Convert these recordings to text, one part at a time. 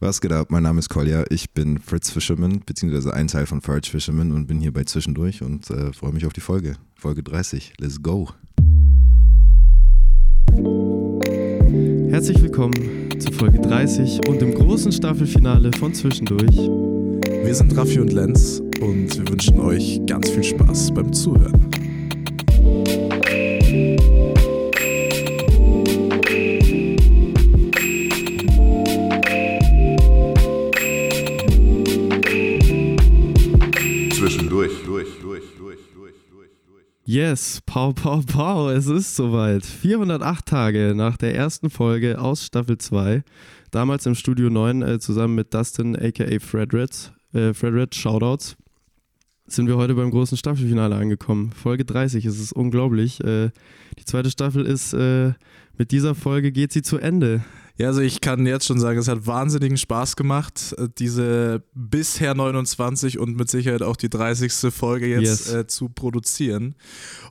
Was geht ab? Mein Name ist Kolja. Ich bin Fritz Fisherman, beziehungsweise ein Teil von Forage Fisherman und bin hier bei Zwischendurch und äh, freue mich auf die Folge. Folge 30. Let's go. Herzlich willkommen zu Folge 30 und dem großen Staffelfinale von Zwischendurch. Wir sind Raffi und Lenz und wir wünschen euch ganz viel Spaß beim Zuhören. Yes, pow, pow, pow, es ist soweit. 408 Tage nach der ersten Folge aus Staffel 2, damals im Studio 9 äh, zusammen mit Dustin aka Fredred, äh, Fredred, Shoutouts, sind wir heute beim großen Staffelfinale angekommen. Folge 30, es ist unglaublich. Äh, die zweite Staffel ist, äh, mit dieser Folge geht sie zu Ende. Ja, also ich kann jetzt schon sagen, es hat wahnsinnigen Spaß gemacht, äh, diese bisher 29 und mit Sicherheit auch die 30. Folge jetzt Yes. äh, zu produzieren.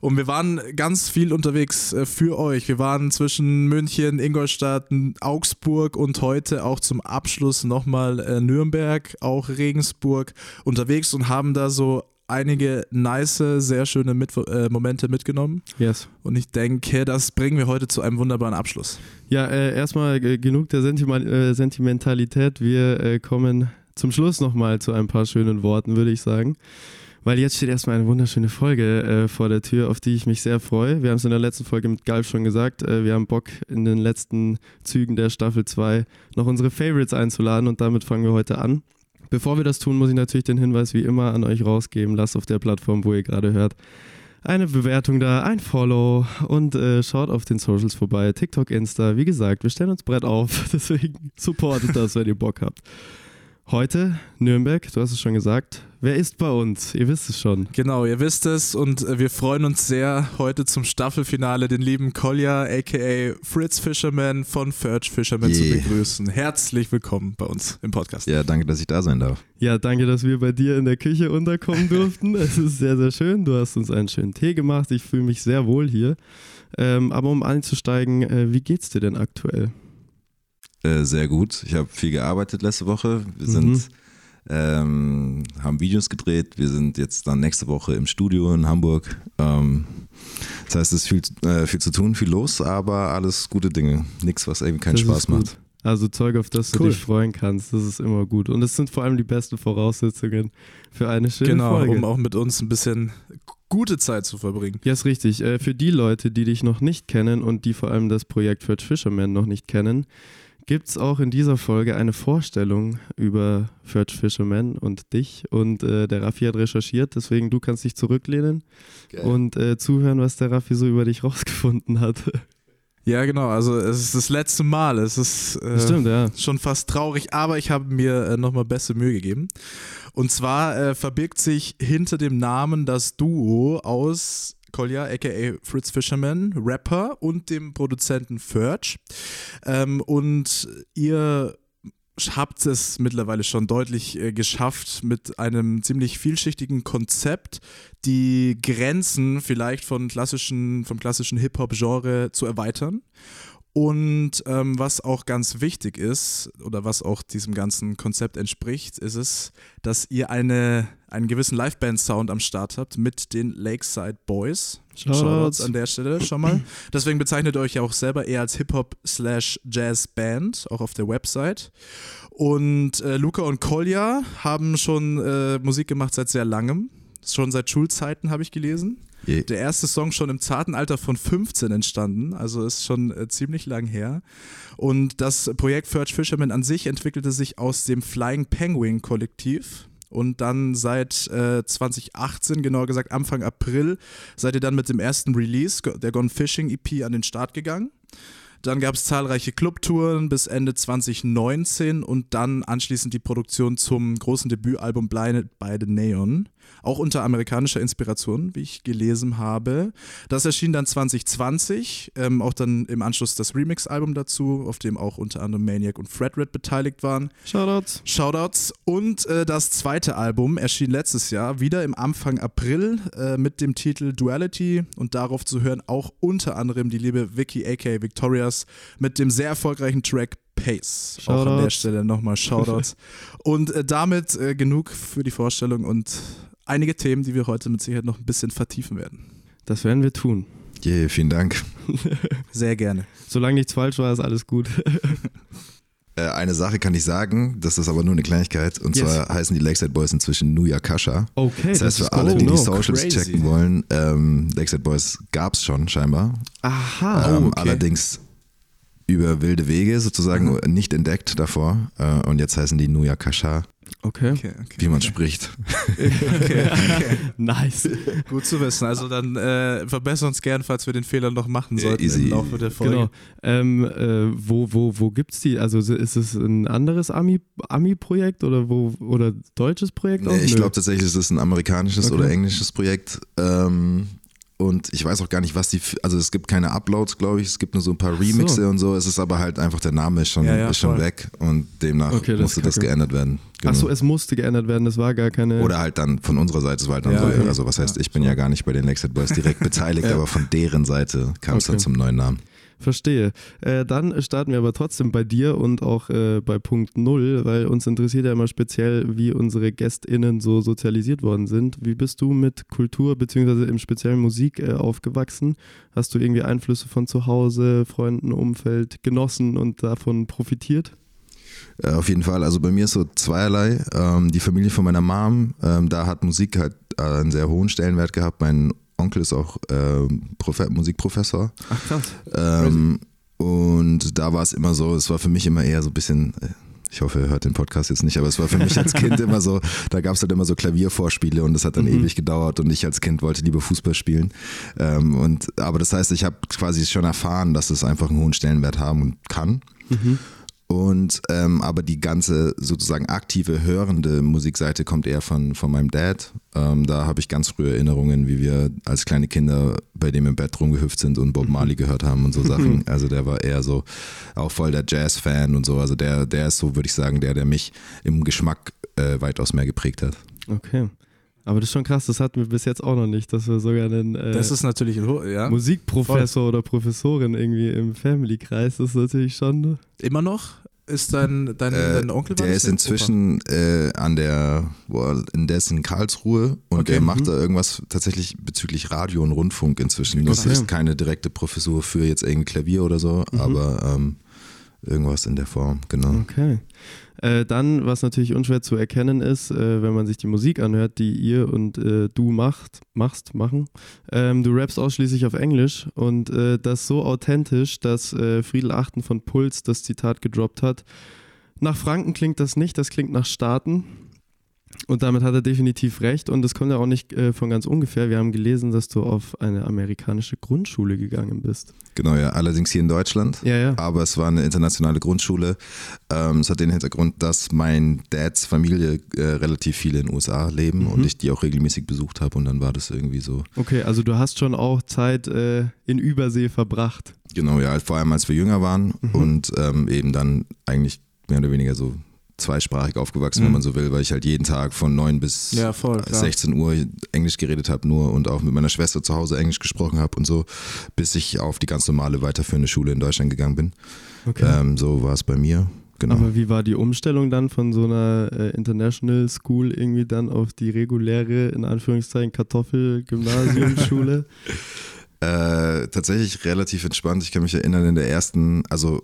Und wir waren ganz viel unterwegs äh, für euch. Wir waren zwischen München, Ingolstadt, Augsburg und heute auch zum Abschluss nochmal äh, Nürnberg, auch Regensburg unterwegs und haben da so einige nice, sehr schöne mit äh, Momente mitgenommen. Yes. Und ich denke, das bringen wir heute zu einem wunderbaren Abschluss. Ja, äh, erstmal äh, genug der Sentima äh, Sentimentalität. Wir äh, kommen zum Schluss nochmal zu ein paar schönen Worten, würde ich sagen. Weil jetzt steht erstmal eine wunderschöne Folge äh, vor der Tür, auf die ich mich sehr freue. Wir haben es in der letzten Folge mit Galf schon gesagt. Wir haben Bock, in den letzten Zügen der Staffel 2 noch unsere Favorites einzuladen und damit fangen wir heute an. Bevor wir das tun, muss ich natürlich den Hinweis wie immer an euch rausgeben. Lasst auf der Plattform, wo ihr gerade hört, eine Bewertung da, ein Follow und äh, schaut auf den Socials vorbei. TikTok, Insta. Wie gesagt, wir stellen uns Brett auf, deswegen supportet das, wenn ihr Bock habt. Heute Nürnberg, du hast es schon gesagt. Wer ist bei uns? Ihr wisst es schon. Genau, ihr wisst es und äh, wir freuen uns sehr, heute zum Staffelfinale den lieben Kolja, aka Fritz Fisherman von Ferch Fisherman zu Yeah. begrüßen. Herzlich willkommen bei uns im Podcast. Ja, danke, dass ich da sein darf. Ja, danke, dass wir bei dir in der Küche unterkommen durften. Es ist sehr, sehr schön. Du hast uns einen schönen Tee gemacht. Ich fühle mich sehr wohl hier. Ähm, aber um einzusteigen, äh, wie geht's dir denn aktuell? Äh, sehr gut. Ich habe viel gearbeitet letzte Woche. Wir Mhm. sind, ähm, haben Videos gedreht. Wir sind jetzt dann nächste Woche im Studio in Hamburg. Ähm, das heißt, es ist viel, äh, viel zu tun, viel los, aber alles gute Dinge. Nichts, was irgendwie keinen Das Spaß macht. Also Zeug, auf das du Cool. dich freuen kannst, das ist immer gut. Und es sind vor allem die besten Voraussetzungen für eine schöne genau, Folge. um auch mit uns ein bisschen gute Zeit zu verbringen. Ja, ist richtig. Äh, für die Leute, die dich noch nicht kennen und die vor allem das Projekt Fetch Fisherman noch nicht kennen, gibt es auch in dieser Folge eine Vorstellung über Fetch Fisherman und dich. Und äh, der Raffi hat recherchiert, deswegen du kannst dich zurücklehnen und äh, zuhören, was der Raffi so über dich rausgefunden hat. Ja, genau, also es ist das letzte Mal. Es ist äh, Stimmt, ja. schon fast traurig, aber ich habe mir äh, nochmal beste Mühe gegeben. Und zwar äh, verbirgt sich hinter dem Namen das Duo aus Kolja, aka Fritz Fisherman, Rapper und dem Produzenten Ferch. Ähm, und ihr habt es mittlerweile schon deutlich äh, geschafft, mit einem ziemlich vielschichtigen Konzept die Grenzen vielleicht von klassischen, vom klassischen Hip-Hop-Genre zu erweitern. Und ähm, was auch ganz wichtig ist oder was auch diesem ganzen Konzept entspricht, ist es, dass ihr eine, einen gewissen Liveband-Sound am Start habt mit den Lakeside Boys. Shoutouts an der Stelle schon mal. Deswegen bezeichnet ihr euch ja auch selber eher als Hip-Hop slash Jazz-Band, auch auf der Website. Und äh, Luca und Kolja haben schon äh, Musik gemacht seit sehr langem. Schon seit Schulzeiten habe ich gelesen. Je. Der erste Song schon im zarten Alter von 15 entstanden, also ist schon äh, ziemlich lang her. Und das Projekt Ferch Fisherman an sich entwickelte sich aus dem Flying Penguin Kollektiv. Und dann seit äh, 2018, genauer gesagt Anfang April, seid ihr dann mit dem ersten Release, der Gone Fishing EP, an den Start gegangen. Dann gab es zahlreiche Clubtouren bis Ende 2019 und dann anschließend die Produktion zum großen Debütalbum Blinded by the Neon. Auch unter amerikanischer Inspiration, wie ich gelesen habe. Das erschien dann 2020, ähm, auch dann im Anschluss das Remix-Album dazu, auf dem auch unter anderem Maniac und Fred Red beteiligt waren. Shoutouts. Shoutouts. Und äh, das zweite Album erschien letztes Jahr, wieder im Anfang April, äh, mit dem Titel Duality und darauf zu hören auch unter anderem die liebe Vicky aka Victoria Fires mit dem sehr erfolgreichen Track Pace. Auch an der Shoutouts. Stelle nochmal Shoutouts. und äh, damit äh, genug für die Vorstellung und einige Themen, die wir heute mit Sicherheit noch ein bisschen vertiefen werden. Das werden wir tun. Yeah, vielen Dank. Sehr gerne. Solange nichts falsch war, ist alles gut. Äh, eine Sache kann ich sagen, das ist aber nur eine Kleinigkeit. Und Yes. zwar heißen die Lakeside Boys inzwischen Nuya Kasha. Okay, Das heißt, ist für alle, die cool. die Oh, Socials crazy. checken wollen, ähm, Lakeside Boys gab es schon scheinbar. Aha. ähm, Oh, okay. Allerdings über wilde Wege sozusagen Mhm. nicht entdeckt davor. Äh, und jetzt heißen die Nuya Kasha, Okay. Okay, okay. wie man okay. spricht. Okay, okay. Nice. Gut zu wissen. Also dann äh, verbessern uns gern, falls wir den Fehler noch machen Ja, sollten easy. im Laufe der Folge. Genau. Ähm, äh, wo, wo, wo gibt's die? Also ist es ein anderes Ami- Ami-Projekt oder wo oder deutsches Projekt auch? Nee, ich glaube tatsächlich, es ist ein amerikanisches Okay. oder englisches Projekt. Ähm, und ich weiß auch gar nicht, was die, also es gibt keine Uploads, glaube ich, es gibt nur so ein paar Ach so. Remixe und so. Es ist aber halt einfach, der Name ist schon, Ja, ja, ist schon voll. weg und demnach Okay, das musste das geändert werden. Genau. Achso, es musste geändert werden, das war gar keine. Oder halt dann von unserer Seite, es war halt dann Ja, so, also was heißt, ich bin ja gar nicht bei den Lakeside Boys direkt beteiligt, aber von deren Seite kam es Okay. dann zum neuen Namen. Verstehe. Äh, dann starten wir aber trotzdem bei dir und auch äh, bei Punkt Null, weil uns interessiert ja immer speziell, wie unsere GästInnen so sozialisiert worden sind. Wie bist du mit Kultur beziehungsweise im speziellen Musik äh, aufgewachsen? Hast du irgendwie Einflüsse von zu Hause, Freunden, Umfeld genossen und davon profitiert? Äh, auf jeden Fall, also bei mir ist so zweierlei. Ähm, die Familie von meiner Mom, ähm, da hat Musik halt äh, einen sehr hohen Stellenwert gehabt. Mein Onkel ist auch ähm, Profe Musikprofessor. Ach krass. Ähm, und da war es immer so, es war für mich immer eher so ein bisschen, äh, ich hoffe, ihr hört den Podcast jetzt nicht, aber es war für mich als Kind immer so, da gab es halt immer so Klaviervorspiele und das hat dann Mhm. ewig gedauert und ich als Kind wollte lieber Fußball spielen. Ähm, und, aber das heißt, ich habe quasi schon erfahren, dass es einfach einen hohen Stellenwert haben kann. Mhm. Und ähm, aber die ganze sozusagen aktive, hörende Musikseite kommt eher von, von meinem Dad. Ähm, da habe ich ganz frühe Erinnerungen, wie wir als kleine Kinder bei dem im Bett rumgehüpft sind und Bob Marley gehört haben und so Sachen. Also der war eher so auch voll der Jazz-Fan und so. Also der, der ist so, würde ich sagen, der, der mich im Geschmack äh, weitaus mehr geprägt hat. Okay. Aber das ist schon krass, das hatten wir bis jetzt auch noch nicht, dass wir sogar einen äh, Das ist natürlich ein ja. Musikprofessor oder Professorin irgendwie im Family-Kreis. Das ist natürlich schon. Immer noch? Ist dein, dein, Äh, dein Onkel Der ist inzwischen äh, an der, boah, in dessen Karlsruhe und Okay. er macht Mhm. da irgendwas tatsächlich bezüglich Radio und Rundfunk inzwischen. Das ist keine direkte Professur für jetzt irgendwie Klavier oder so, Mhm. aber ähm, irgendwas in der Form, genau. Okay. Äh, dann, was natürlich unschwer zu erkennen ist, äh, wenn man sich die Musik anhört, die ihr und äh, du macht, machst, machen. Ähm, du rappst ausschließlich auf Englisch und äh, das so authentisch, dass äh, Friedel Achten von Puls das Zitat gedroppt hat. Nach Franken klingt das nicht, das klingt nach Staaten. Und damit hat er definitiv recht und es kommt ja auch nicht äh, von ganz ungefähr. Wir haben gelesen, dass du auf eine amerikanische Grundschule gegangen bist. Genau, ja, allerdings hier in Deutschland. Ja, ja. Aber es war eine internationale Grundschule. Ähm, es hat den Hintergrund, dass mein Dads Familie äh, relativ viele in den USA leben Mhm. und ich die auch regelmäßig besucht habe und dann war das irgendwie so. Okay, also du hast schon auch Zeit äh, in Übersee verbracht. Genau, ja, vor allem als wir jünger waren Mhm. und ähm, eben dann eigentlich mehr oder weniger so zweisprachig aufgewachsen, wenn Mhm. man so will, weil ich halt jeden Tag von 9 bis Ja, voll. Klar. 16 Uhr Englisch geredet habe nur und auch mit meiner Schwester zu Hause Englisch gesprochen habe und so, bis ich auf die ganz normale weiterführende Schule in Deutschland gegangen bin. Okay. Ähm, so war es bei mir. Genau. Aber wie war die Umstellung dann von so einer äh, International School irgendwie dann auf die reguläre, in Anführungszeichen, Kartoffel-Gymnasiumschule? Äh, tatsächlich relativ entspannt. Ich kann mich erinnern, in der ersten, also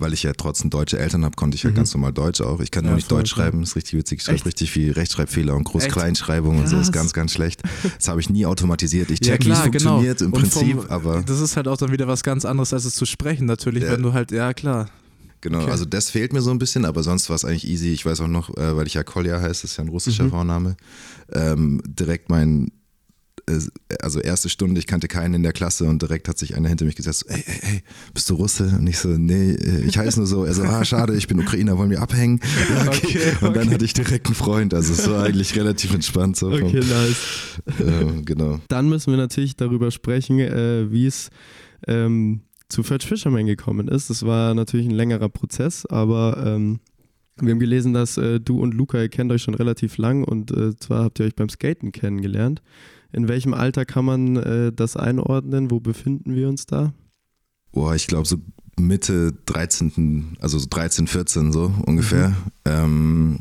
weil ich ja trotzdem deutsche Eltern habe, konnte ich halt Mhm. ganz normal Deutsch auch. Ich kann Ja, nur nicht Deutsch klar. schreiben, ist richtig witzig. Ich schreibe Echt? richtig viel Rechtschreibfehler und? Groß-Kleinschreibung und so ist ganz, ganz schlecht. Das habe ich nie automatisiert. Ich Ja, check, wie es klar, genau. funktioniert im Und Prinzip, vom- aber Das ist halt auch dann wieder was ganz anderes, als es zu sprechen, natürlich, Ja. wenn du halt, ja klar. genau, Okay. also das fehlt mir so ein bisschen, aber sonst war es eigentlich easy. Ich weiß auch noch, äh, weil ich ja Kolja heiße, das ist ja ein russischer Mhm. Vorname, ähm, direkt mein also erste Stunde, ich kannte keinen in der Klasse und direkt hat sich einer hinter mich gesetzt, ey, ey, ey, bist du Russe? Und ich so, nee, äh, ich heiße nur so. Er so, ah, schade, ich bin Ukrainer, wollen wir abhängen? Ja, okay. Okay, Und dann okay. hatte ich direkt einen Freund, also es war eigentlich relativ entspannt so. Vom, Okay, nice. äh, genau. Dann müssen wir natürlich darüber sprechen, äh, wie es ähm, zu Fetch Fisherman gekommen ist. Das war natürlich ein längerer Prozess, aber ähm, wir haben gelesen, dass äh, du und Luca, ihr kennt euch schon relativ lang und äh, zwar habt ihr euch beim Skaten kennengelernt. In welchem Alter kann man äh, das einordnen? Wo befinden wir uns da? boah, ich glaube so Mitte 13., also so 13, 14 so ungefähr. Ähm,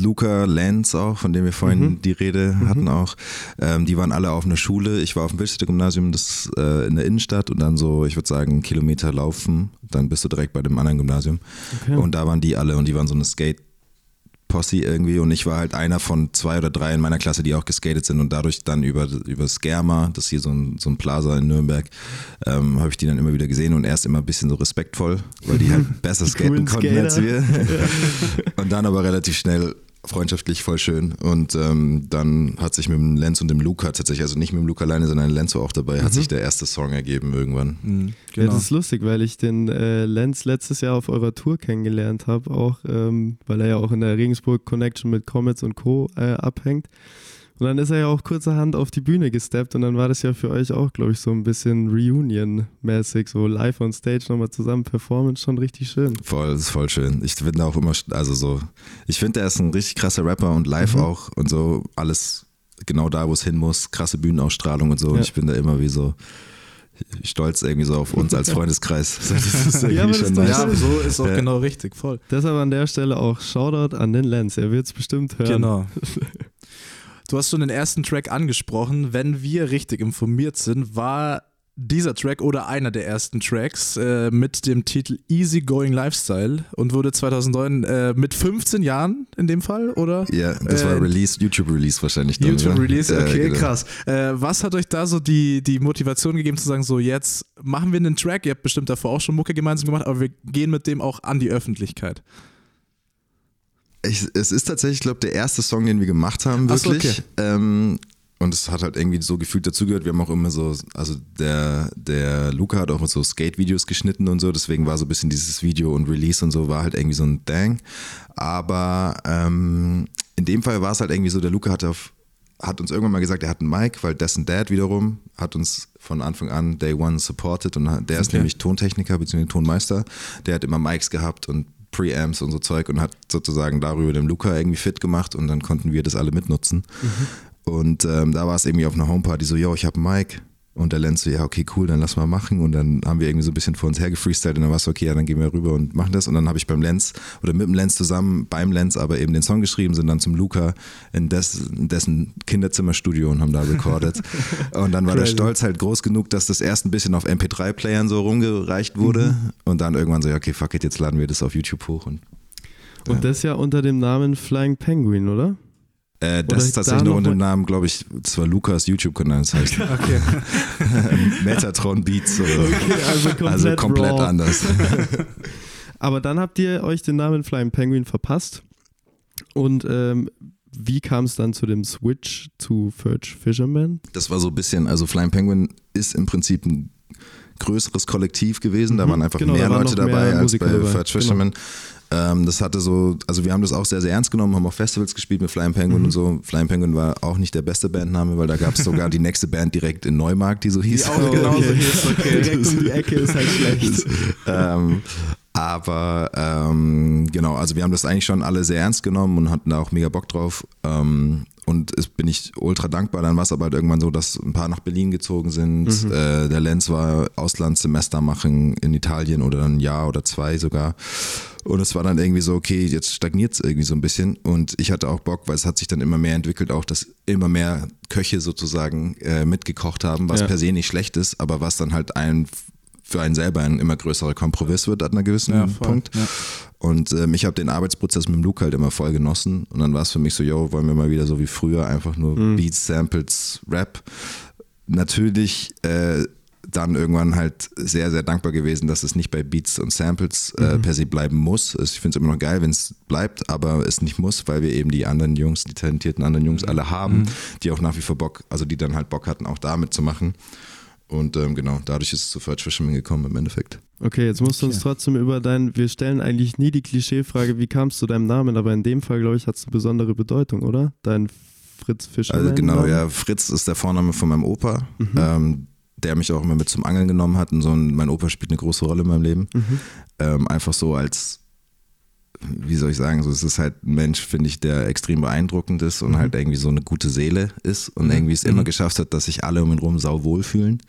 Luca, Lenz auch, von dem wir vorhin Mhm. die Rede hatten auch, ähm, die waren alle auf einer Schule. Ich war auf dem Wilstädter Gymnasium, das äh, in der Innenstadt und dann so, ich würde sagen, Kilometer laufen, dann bist du direkt bei dem anderen Gymnasium. Okay. Und da waren die alle und die waren so eine Skate Posse irgendwie und ich war halt einer von zwei oder drei in meiner Klasse, die auch geskatet sind und dadurch dann über, über Skerma, das ist hier so ein, so ein Plaza in Nürnberg, ähm, habe ich die dann immer wieder gesehen und erst immer ein bisschen so respektvoll, weil die halt besser skaten konnten als Skater. wir. und dann aber relativ schnell freundschaftlich voll schön und ähm, dann hat sich mit dem Lenz und dem Luca tatsächlich, also nicht mit dem Luca alleine, sondern Lenz war auch dabei, hat sich der erste Song ergeben irgendwann. Mhm, Ja, genau. das ist lustig, weil ich den äh, Lenz letztes Jahr auf eurer Tour kennengelernt habe, auch ähm, weil er ja auch in der Regensburg Connection mit Comets und Co. Äh, abhängt. Und dann ist er ja auch kurzerhand auf die Bühne gesteppt und dann war das ja für euch auch, glaube ich, so ein bisschen Reunion-mäßig, so live on stage nochmal zusammen performen, schon richtig schön. Voll, das ist voll schön. Ich finde auch immer, also so, ich finde, er ist ein richtig krasser Rapper und live Mhm. auch und so alles genau da, wo es hin muss, krasse Bühnenausstrahlung und so. Und Ja. ich bin da immer wie so stolz irgendwie so auf uns als Freundeskreis. So, das ist ja, so ist auch Ja. genau richtig, voll. Deshalb an der Stelle auch Shoutout an den Lenz, er wird es bestimmt hören. Genau. Du hast schon den ersten Track angesprochen. Wenn wir richtig informiert sind, war dieser Track oder einer der ersten Tracks äh, mit dem Titel Easy Going Lifestyle und wurde 2009 äh, mit 15 Jahren in dem Fall, oder? Ja, das war Äh, Release, YouTube-Release wahrscheinlich. dann, YouTube oder? Release, Ja, okay, genau. krass. Äh, was hat euch da so die, die Motivation gegeben zu sagen, so jetzt machen wir einen Track, ihr habt bestimmt davor auch schon Mucke gemeinsam gemacht, aber wir gehen mit dem auch an die Öffentlichkeit. Ich, es ist tatsächlich, glaube der erste Song, den wir gemacht haben, Ach so, wirklich. okay. ähm, und es hat halt irgendwie so gefühlt dazugehört. Wir haben auch immer so, also der, der Luca hat auch so Skate-Videos geschnitten und so, deswegen war so ein bisschen dieses Video und Release und so, war halt irgendwie so ein Dang. Aber ähm, in dem Fall war es halt irgendwie so, der Luca hat auf hat uns irgendwann mal gesagt, er hat einen Mic, weil dessen Dad wiederum hat uns von Anfang an Day One supported und der ist Okay. nämlich Tontechniker bzw. Tonmeister. Der hat immer Mics gehabt und Preamps und so Zeug und hat sozusagen darüber den Luca irgendwie fit gemacht und dann konnten wir das alle mitnutzen. Und ähm, da war es irgendwie auf einer Homeparty so, yo, ich habe Mic. Und der Lenz so, ja, okay, cool, dann lass mal machen. Und dann haben wir irgendwie so ein bisschen vor uns hergefreestylt und dann war es okay, ja, dann gehen wir rüber und machen das. Und dann habe ich beim Lenz oder mit dem Lenz zusammen, beim Lenz aber eben den Song geschrieben, sind dann zum Luca in, des, in dessen Kinderzimmerstudio und haben da recorded. und dann war der Crazy. Stolz halt groß genug, dass das erst ein bisschen auf MP3-Playern so rumgereicht wurde. Und dann irgendwann so, ja, okay, fuck it, jetzt laden wir das auf YouTube hoch. Und Und das ja unter dem Namen Flying Penguin, oder? Äh, das ist tatsächlich noch unter dem Namen, glaube ich, das war Lukas YouTube-Kanal, das heißt Okay. Metatron Beats oder also komplett, Also komplett anders. Aber dann habt ihr euch den Namen Flying Penguin verpasst. Und ähm, wie kam es dann zu dem Switch zu Furge Fisherman? Das war so ein bisschen, also Flying Penguin ist im Prinzip ein größeres Kollektiv gewesen. Da Mhm, waren einfach genau, mehr da waren Leute noch mehr dabei als Musiker bei dabei, Fudge Fisherman. Ähm, das hatte so, also wir haben das auch sehr, sehr ernst genommen, haben auch Festivals gespielt mit Flying Penguin Mhm. und so. Flying Penguin war auch nicht der beste Bandname, weil da gab es sogar die nächste Band direkt in Neumarkt, die so hieß. auch genauso okay. hieß, okay. Direkt um die Ecke ist halt schlecht. ähm, aber ähm, genau, also wir haben das eigentlich schon alle sehr ernst genommen und hatten da auch mega Bock drauf. Ähm, und es bin ich ultra dankbar. Dann war es aber halt irgendwann so, dass ein paar nach Berlin gezogen sind. Äh, der Lenz war Auslandssemester machen in Italien oder ein Jahr oder zwei sogar. Und es war dann irgendwie so, okay, jetzt stagniert es irgendwie so ein bisschen. Und ich hatte auch Bock, weil es hat sich dann immer mehr entwickelt, auch dass immer mehr Köche sozusagen äh, mitgekocht haben, was Ja. per se nicht schlecht ist, aber was dann halt ein für einen selber ein immer größerer Kompromiss wird an einer gewissen Ja, voll. Punkt. Ja. Und ähm, ich habe den Arbeitsprozess mit dem Luke halt immer voll genossen. Und dann war es für mich so, yo, wollen wir mal wieder so wie früher einfach nur Mhm. Beats, Samples, Rap. Natürlich äh, dann irgendwann halt sehr, sehr dankbar gewesen, dass es nicht bei Beats und Samples äh, per se bleiben muss. Ich finde es immer noch geil, wenn es bleibt, aber es nicht muss, weil wir eben die anderen Jungs, die talentierten anderen Jungs alle haben, die auch nach wie vor Bock, also die dann halt Bock hatten, auch da mitzumachen. Und ähm, genau, dadurch ist es zu Fudge Fisherman gekommen im Endeffekt. Okay, jetzt musst du uns Okay. trotzdem über dein, wir stellen eigentlich nie die Klischeefrage, wie kam es zu deinem Namen, aber in dem Fall, glaube ich, hat es eine besondere Bedeutung, oder? Dein Fritz Fischer. Also genau, ja, Fritz ist der Vorname von meinem Opa, Mhm. ähm, der mich auch immer mit zum Angeln genommen hat. Und so ein, mein Opa spielt eine große Rolle in meinem Leben. Mhm. Ähm, einfach so als, wie soll ich sagen, so, es ist halt ein Mensch, finde ich, der extrem beeindruckend ist und Mhm. halt irgendwie so eine gute Seele ist und irgendwie es Mhm. immer geschafft hat, dass sich alle um ihn rum sau wohlfühlen.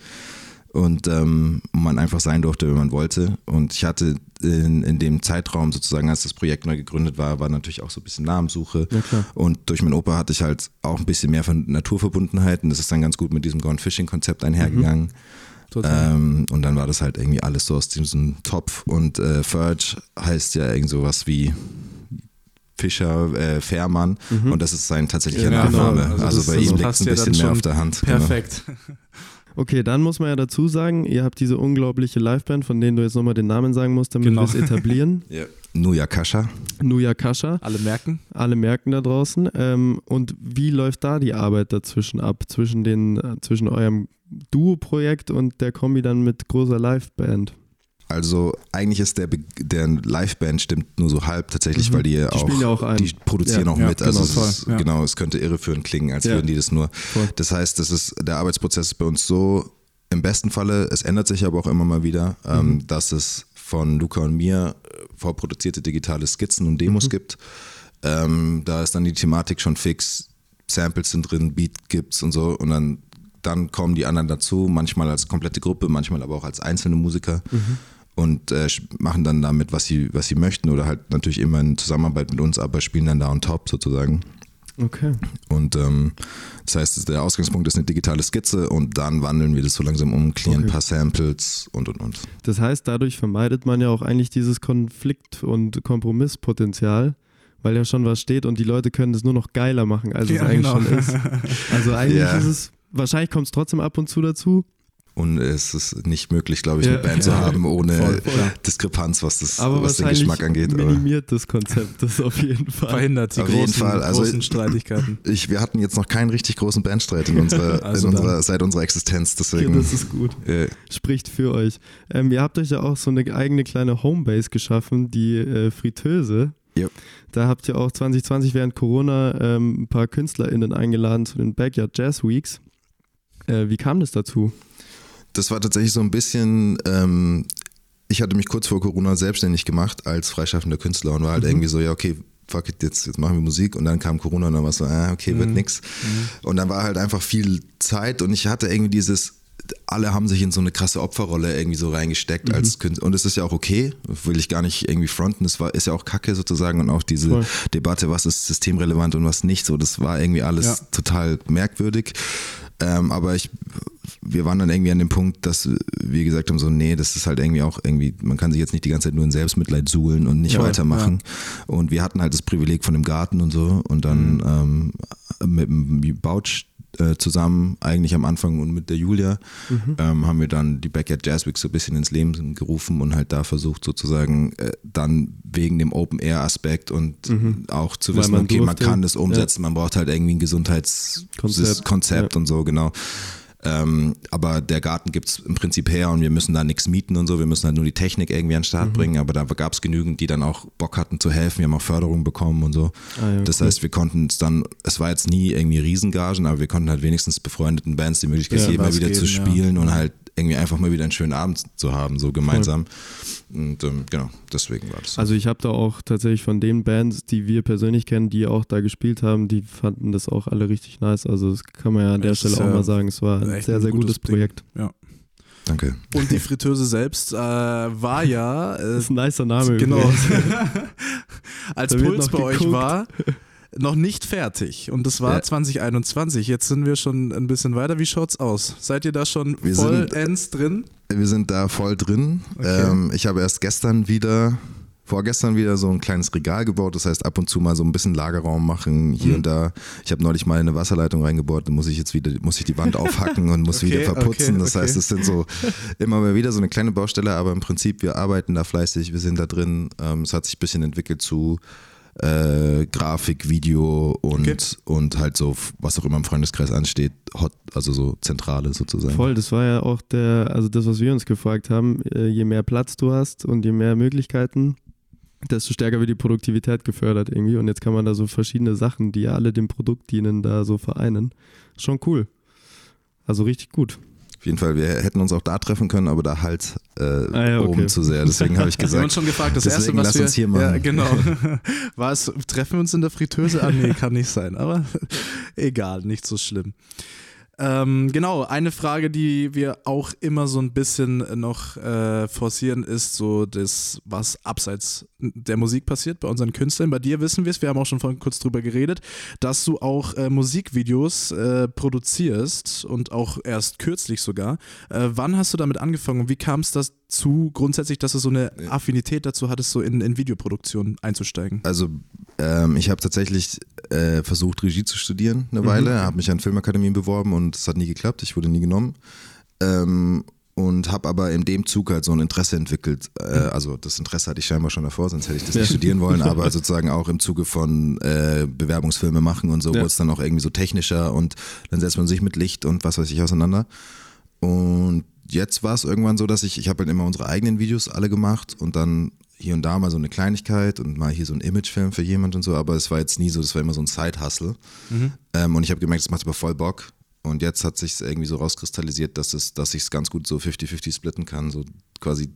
Und ähm, man einfach sein durfte, wenn man wollte. Und ich hatte in, in dem Zeitraum sozusagen, als das Projekt neu gegründet war, war natürlich auch so ein bisschen Namenssuche. Ja. Und durch meinen Opa hatte ich halt auch ein bisschen mehr von Naturverbundenheit und das ist dann ganz gut mit diesem Gone Fishing Konzept einhergegangen. Total. Ähm, und dann war das halt irgendwie alles so aus diesem Topf und äh, Ferge heißt ja irgend sowas wie Fischer, äh, Fährmann und das ist sein tatsächlicher Ja, genau. Nachname. Also Also, das- bei ihm liegt passt ein ja bisschen mehr auf der Hand. genau. Okay, dann muss man ja dazu sagen, ihr habt diese unglaubliche Liveband, von denen du jetzt nochmal den Namen sagen musst, damit Genau. wir es etablieren. Genau. Ja. Nuya Kascha. Nuya Kascha, Alle merken. alle merken da draußen. Ähm, und wie läuft da die Arbeit dazwischen ab, zwischen, den, äh, zwischen eurem Duo-Projekt und der Kombi dann mit großer Liveband? Also eigentlich ist der, Be der Liveband stimmt nur so halb tatsächlich, Mhm. weil die, Die auch, ja auch ein. die produzieren Ja, auch ja, mit. Also genau, es ist, voll, ja. genau, es könnte irreführend klingen, als würden die das nur. Voll. Das heißt, das ist der Arbeitsprozess ist bei uns so im besten Falle, es ändert sich aber auch immer mal wieder, Mhm. ähm, dass es von Luca und mir äh, vorproduzierte digitale Skizzen und Demos Mhm. gibt. Ähm, da ist dann die Thematik schon fix, Samples sind drin, Beat gibt's und so und dann, dann kommen die anderen dazu, manchmal als komplette Gruppe, manchmal aber auch als einzelne Musiker Mhm. Und äh, machen dann damit, was sie, was sie möchten oder halt natürlich immer in Zusammenarbeit mit uns, aber spielen dann da on top sozusagen. Okay. Und ähm, das heißt, der Ausgangspunkt ist eine digitale Skizze und dann wandeln wir das so langsam um, klären Okay. ein paar Samples und und und. Das heißt, dadurch vermeidet man ja auch eigentlich dieses Konflikt- und Kompromisspotenzial, weil ja schon was steht und die Leute können das nur noch geiler machen, als es Ja, eigentlich genau. schon ist. Also eigentlich Ja. ist es, wahrscheinlich kommt es trotzdem ab und zu dazu, Und es ist nicht möglich, glaube ich, Ja. eine Band zu Ja. haben ohne Voll, voll. Diskrepanz, was, das, aber was den Geschmack angeht. Aber minimiert das Konzept das auf jeden Fall. Verhindert die Auf jeden großen, Fall. Also- großen Streitigkeiten. ich, wir hatten jetzt noch keinen richtig großen Bandstreit in unserer, Also in unserer, seit unserer Existenz. Ja, Deswegen, das ist gut. äh, Spricht für euch. Ähm, ihr habt euch ja auch so eine eigene kleine Homebase geschaffen, die äh, Fritteuse. Ja. Da habt ihr auch 2020 während Corona ähm, ein paar KünstlerInnen eingeladen zu den Backyard Jazz Weeks. Äh, wie kam das dazu? Das war tatsächlich so ein bisschen, ähm, ich hatte mich kurz vor Corona selbstständig gemacht als freischaffender Künstler und war halt Mhm. irgendwie so, ja, okay, fuck it, jetzt, jetzt machen wir Musik und dann kam Corona und dann war es so, ah, okay, wird Mhm. nix. Und dann war halt einfach viel Zeit und ich hatte irgendwie dieses, alle haben sich in so eine krasse Opferrolle irgendwie so reingesteckt Mhm. als Künstler. Und es ist ja auch okay, will ich gar nicht irgendwie fronten, das war, ist ja auch kacke sozusagen und auch diese Voll. Debatte, was ist systemrelevant und was nicht, so, das war irgendwie alles Ja. total merkwürdig. Ähm, aber ich, wir waren dann irgendwie an dem Punkt, dass wir gesagt haben, so, nee, das ist halt irgendwie auch irgendwie, man kann sich jetzt nicht die ganze Zeit nur in Selbstmitleid suhlen und nicht Ja, weitermachen. Und wir hatten halt das Privileg von dem Garten und so und dann ähm, mit dem Bautsch äh, zusammen, eigentlich am Anfang und mit der Julia, ähm, haben wir dann die Backyard Jazz Week so ein bisschen ins Leben gerufen und halt da versucht sozusagen äh, dann wegen dem Open Air Aspekt und auch zu Weil wissen, man okay, man durfte. kann das umsetzen, man braucht halt irgendwie ein Gesundheitskonzept Konzept, Konzept und so, genau. Ähm, aber der Garten gibt es im Prinzip her und wir müssen da nichts mieten und so. Wir müssen halt nur die Technik irgendwie an den Mhm. Start bringen. Aber da gab es genügend, die dann auch Bock hatten zu helfen. Wir haben auch Förderung bekommen und so. Ah, ja, das cool. heißt, wir konnten es dann, es war jetzt nie irgendwie Riesengagen, aber wir konnten halt wenigstens befreundeten Bands die Möglichkeit Ja, geben, mal wieder zu geben, ja. spielen und halt irgendwie einfach mal wieder einen schönen Abend zu haben, so gemeinsam. Und ähm, genau, deswegen war das so. Also ich habe da auch tatsächlich von den Bands, die wir persönlich kennen, die auch da gespielt haben, die fanden das auch alle richtig nice. Also das kann man ja an der Das Stelle ist auch ja mal sagen. Es war ein echt sehr, ein sehr gutes gutes Ding. Projekt. Danke. Und die Fritteuse selbst äh, war ja äh, Das ist ein nicer Name genau übrigens. als Puls bei euch geguckt. war noch nicht fertig und das war Ja. 2021. Jetzt sind wir schon ein bisschen weiter. Wie schaut's aus? Seid ihr da schon Wir sind- vollends drin? Wir sind da voll drin. Okay. Ähm, ich habe erst gestern wieder, vorgestern wieder so ein kleines Regal gebaut. Das heißt, ab und zu mal so ein bisschen Lagerraum machen hier Mhm. und da. Ich habe neulich mal eine Wasserleitung reingebaut. Da muss ich jetzt wieder, muss ich die Wand aufhacken und muss Okay, wieder verputzen. okay, das heißt, es sind so immer mal wieder so eine kleine Baustelle, aber im Prinzip, wir arbeiten da fleißig. Wir sind da drin. Ähm, es hat sich ein bisschen entwickelt zu äh, Grafik, Video und, Okay. und halt so, was auch immer im Freundeskreis ansteht, hot, also so Zentrale sozusagen. Voll, das war ja auch der, also das, was wir uns gefragt haben, äh, je mehr Platz du hast und je mehr Möglichkeiten, desto stärker wird die Produktivität gefördert irgendwie. Und jetzt kann man da so verschiedene Sachen, die ja alle dem Produkt dienen, da so vereinen. Schon cool. Also richtig gut. Auf jeden Fall, wir hätten uns auch da treffen können, aber da halt äh, Ah ja, okay. oben zu sehr. Deswegen habe ich Wir haben uns gesagt, schon gefragt, das deswegen erste, was wir, uns hier machen. Ja, genau. War es, treffen wir uns in der Fritteuse? Ah, nee, kann nicht sein, aber egal, nicht so schlimm. Ähm, genau, eine Frage, die wir auch immer so ein bisschen noch äh, forcieren, ist so das, was abseits der Musik passiert bei unseren Künstlern. Bei dir wissen wir es, wir haben auch schon vorhin kurz drüber geredet, dass du auch äh, Musikvideos äh, produzierst und auch erst kürzlich sogar. Äh, wann hast du damit angefangen und wie kam es dazu grundsätzlich, dass du so eine Affinität dazu hattest, so in, in Videoproduktion einzusteigen? Also ähm, ich habe tatsächlich äh, versucht, Regie zu studieren eine Mhm. Weile, habe mich an Filmakademien beworben und es hat nie geklappt, ich wurde nie genommen. Ähm, und habe aber in dem Zug halt so ein Interesse entwickelt. Äh, also das Interesse hatte ich scheinbar schon davor, sonst hätte ich das nicht studieren wollen, aber sozusagen auch im Zuge von äh, Bewerbungsfilme machen und so Ja. wurde es dann auch irgendwie so technischer und dann setzt man sich mit Licht und was weiß ich auseinander. Und jetzt war es irgendwann so, dass ich, ich habe halt immer unsere eigenen Videos alle gemacht und dann hier und da mal so eine Kleinigkeit und mal hier so ein Imagefilm für jemand und so, aber es war jetzt nie so, das war immer so ein Side-Hustle. Ähm, und ich habe gemerkt, es macht aber voll Bock. Und jetzt hat sich irgendwie so rauskristallisiert, dass es, dass ich es ganz gut so 50-50 splitten kann. So quasi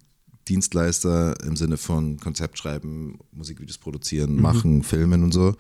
Dienstleister im Sinne von Konzept schreiben, Musikvideos produzieren, machen, filmen und so.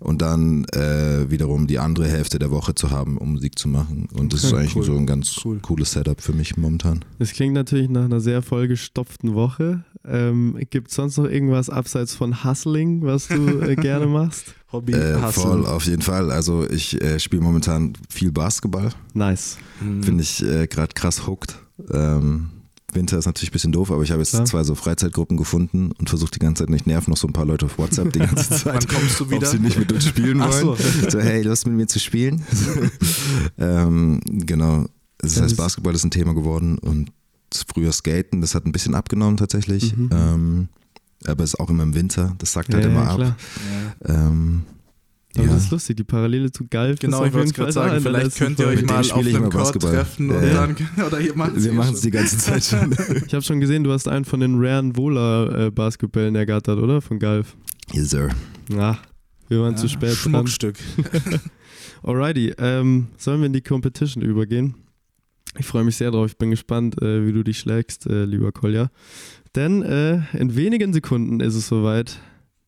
Und dann äh, wiederum die andere Hälfte der Woche zu haben, um Musik zu machen. Und das Okay, ist eigentlich cool. so ein ganz Cool. cooles Setup für mich momentan. Das klingt natürlich nach einer sehr vollgestopften Woche. Ähm, Gibt es sonst noch irgendwas abseits von Hustling, was du äh, gerne machst? Hobby, Äh, voll, auf jeden Fall. Also ich äh, spiele momentan viel Basketball. Nice. Mhm. Finde ich äh, gerade krass hooked. Ähm, Winter ist natürlich ein bisschen doof, aber ich habe jetzt Klar. zwei so Freizeitgruppen gefunden und versuche die ganze Zeit nicht nerven noch so ein paar Leute auf WhatsApp die ganze Zeit. Wann kommst du Ob wieder? sie nicht mit uns spielen wollen. so. So, hey, Lust mit mir zu spielen? ähm, genau. Das heißt, Basketball ist ein Thema geworden und früher Skaten, das hat ein bisschen abgenommen tatsächlich. Mhm. Ähm, aber es ist auch immer im Winter, das sagt halt Ja, immer ja, ab. klar. Ähm, Aber ja. das ist lustig, die Parallele zu Galf Genau, ist ich wollte gerade sagen, vielleicht könnt ihr euch dem mal auf immer Court treffen und Ja. dann, oder ihr macht Wir machen es die ganze Zeit schon. Ich habe schon gesehen, du hast einen von den raren Vola-Basketballen ergattert, oder? Von Galf. yes, sir. Na, wir waren zu spät dran. Schmuckstück. Alrighty, ähm, sollen wir in die Competition übergehen? Ich freue mich sehr drauf. Ich bin gespannt, äh, wie du dich schlägst, äh, lieber Kolja. Denn äh, in wenigen Sekunden ist es soweit.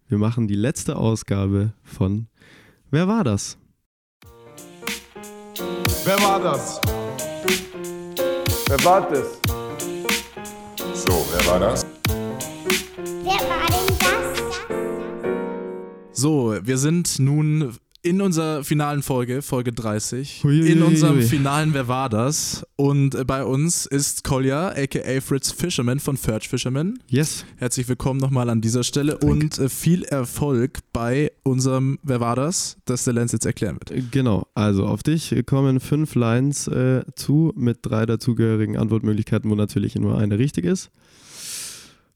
Wir machen die letzte Ausgabe von Wer war das? Wer war das? Wer war das? So, wer war das? Wer war denn das? So, wir sind nun in unserer finalen Folge, Folge 30, Huiuiui. in unserem finalen Wer war das? Und äh, bei uns ist Kolja, aka Fritz Fisherman von Ferch Fisherman. Yes. Herzlich willkommen nochmal an dieser Stelle und äh, viel Erfolg bei unserem Wer war das? Das der Lenz jetzt erklären wird. Äh, Genau, also auf dich kommen fünf Lines äh, zu mit drei dazugehörigen Antwortmöglichkeiten, wo natürlich nur eine richtig ist.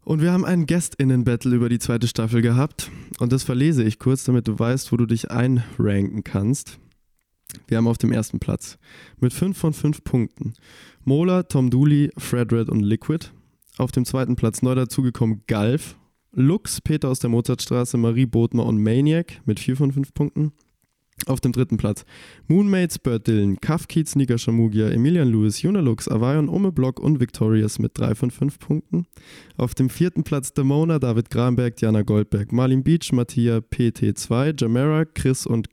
Und wir haben einen GästInnen-Battle über die zweite Staffel gehabt. Und das verlese ich kurz, damit du weißt, wo du dich einranken kannst. Wir haben auf dem ersten Platz mit 5 von 5 Punkten Mola, Tom Dooley, Fred Red und Liquid. Auf dem zweiten Platz neu dazugekommen Galf, Lux, Peter aus der Mozartstraße, Marie Bodmer und Maniac mit 4 von 5 Punkten. Auf dem dritten Platz Moonmates, Bird Dylan, Kafkiez, Nika Shamugia, Emilian Lewis, Junalux, Avayon, Ome Block und Victorious mit 3 von 5 Punkten. Auf dem vierten Platz Demona, David Gramberg, Diana Goldberg, Marlin Beach, Mattia PT2, Jamera, Chris und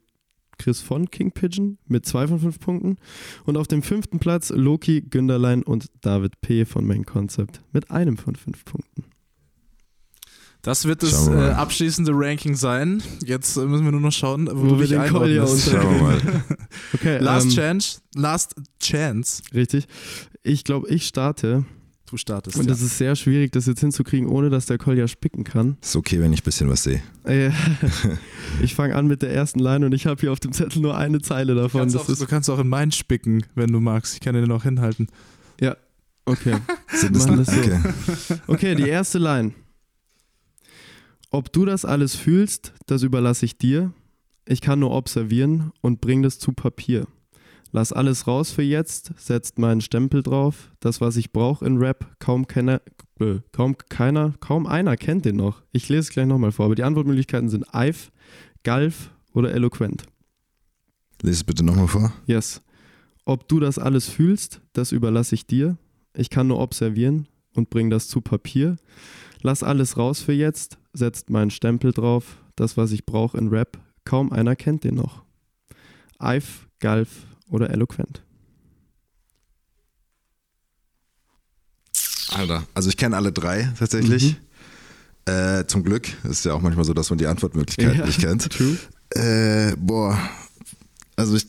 Chris von King Pigeon mit 2 von 5 Punkten. Und auf dem fünften Platz Loki, Günderlein und David P. von Main Concept mit einem von 5 Punkten. Das wird das äh, abschließende Ranking sein. Jetzt äh, müssen wir nur noch schauen, wo, Wo wir den Kolja einordnest. unter- Schauen wir mal. Okay, Last ähm, Chance. Last Chance. Richtig. Ich glaube, ich starte. Du startest. Und ja. es ist sehr schwierig, das jetzt hinzukriegen, ohne dass der Kolja spicken kann. Ist okay, wenn ich ein bisschen was sehe. Äh, ich fange an mit der ersten Line und ich habe hier auf dem Zettel nur eine Zeile du, davon. kannst Das auch, ist du kannst auch in meinen spicken, wenn du magst. Ich kann den auch hinhalten. okay. Sind das Machen das so. okay. Okay, die erste Line. Ob du das alles fühlst, das überlasse ich dir. Ich kann nur observieren und bring das zu Papier. Lass alles raus für jetzt, setzt meinen Stempel drauf. Das, was ich brauche in Rap, kaum keiner, äh, kaum keiner, kaum einer kennt den noch. Ich lese es gleich nochmal vor, aber die Antwortmöglichkeiten sind Eif, Galf oder Eloquent. Lies es bitte nochmal vor. Yes. Ob du das alles fühlst, das überlasse ich dir. Ich kann nur observieren und bring das zu Papier. Lass alles raus für jetzt, setzt meinen Stempel drauf, das, was ich brauche in Rap, kaum einer kennt den noch. Eif, Galf oder Eloquent. Alter, also ich kenne alle drei tatsächlich. Mhm. Äh, zum Glück ist ja auch manchmal so, dass man die Antwortmöglichkeit ja, nicht kennt. True. Äh, boah, also ich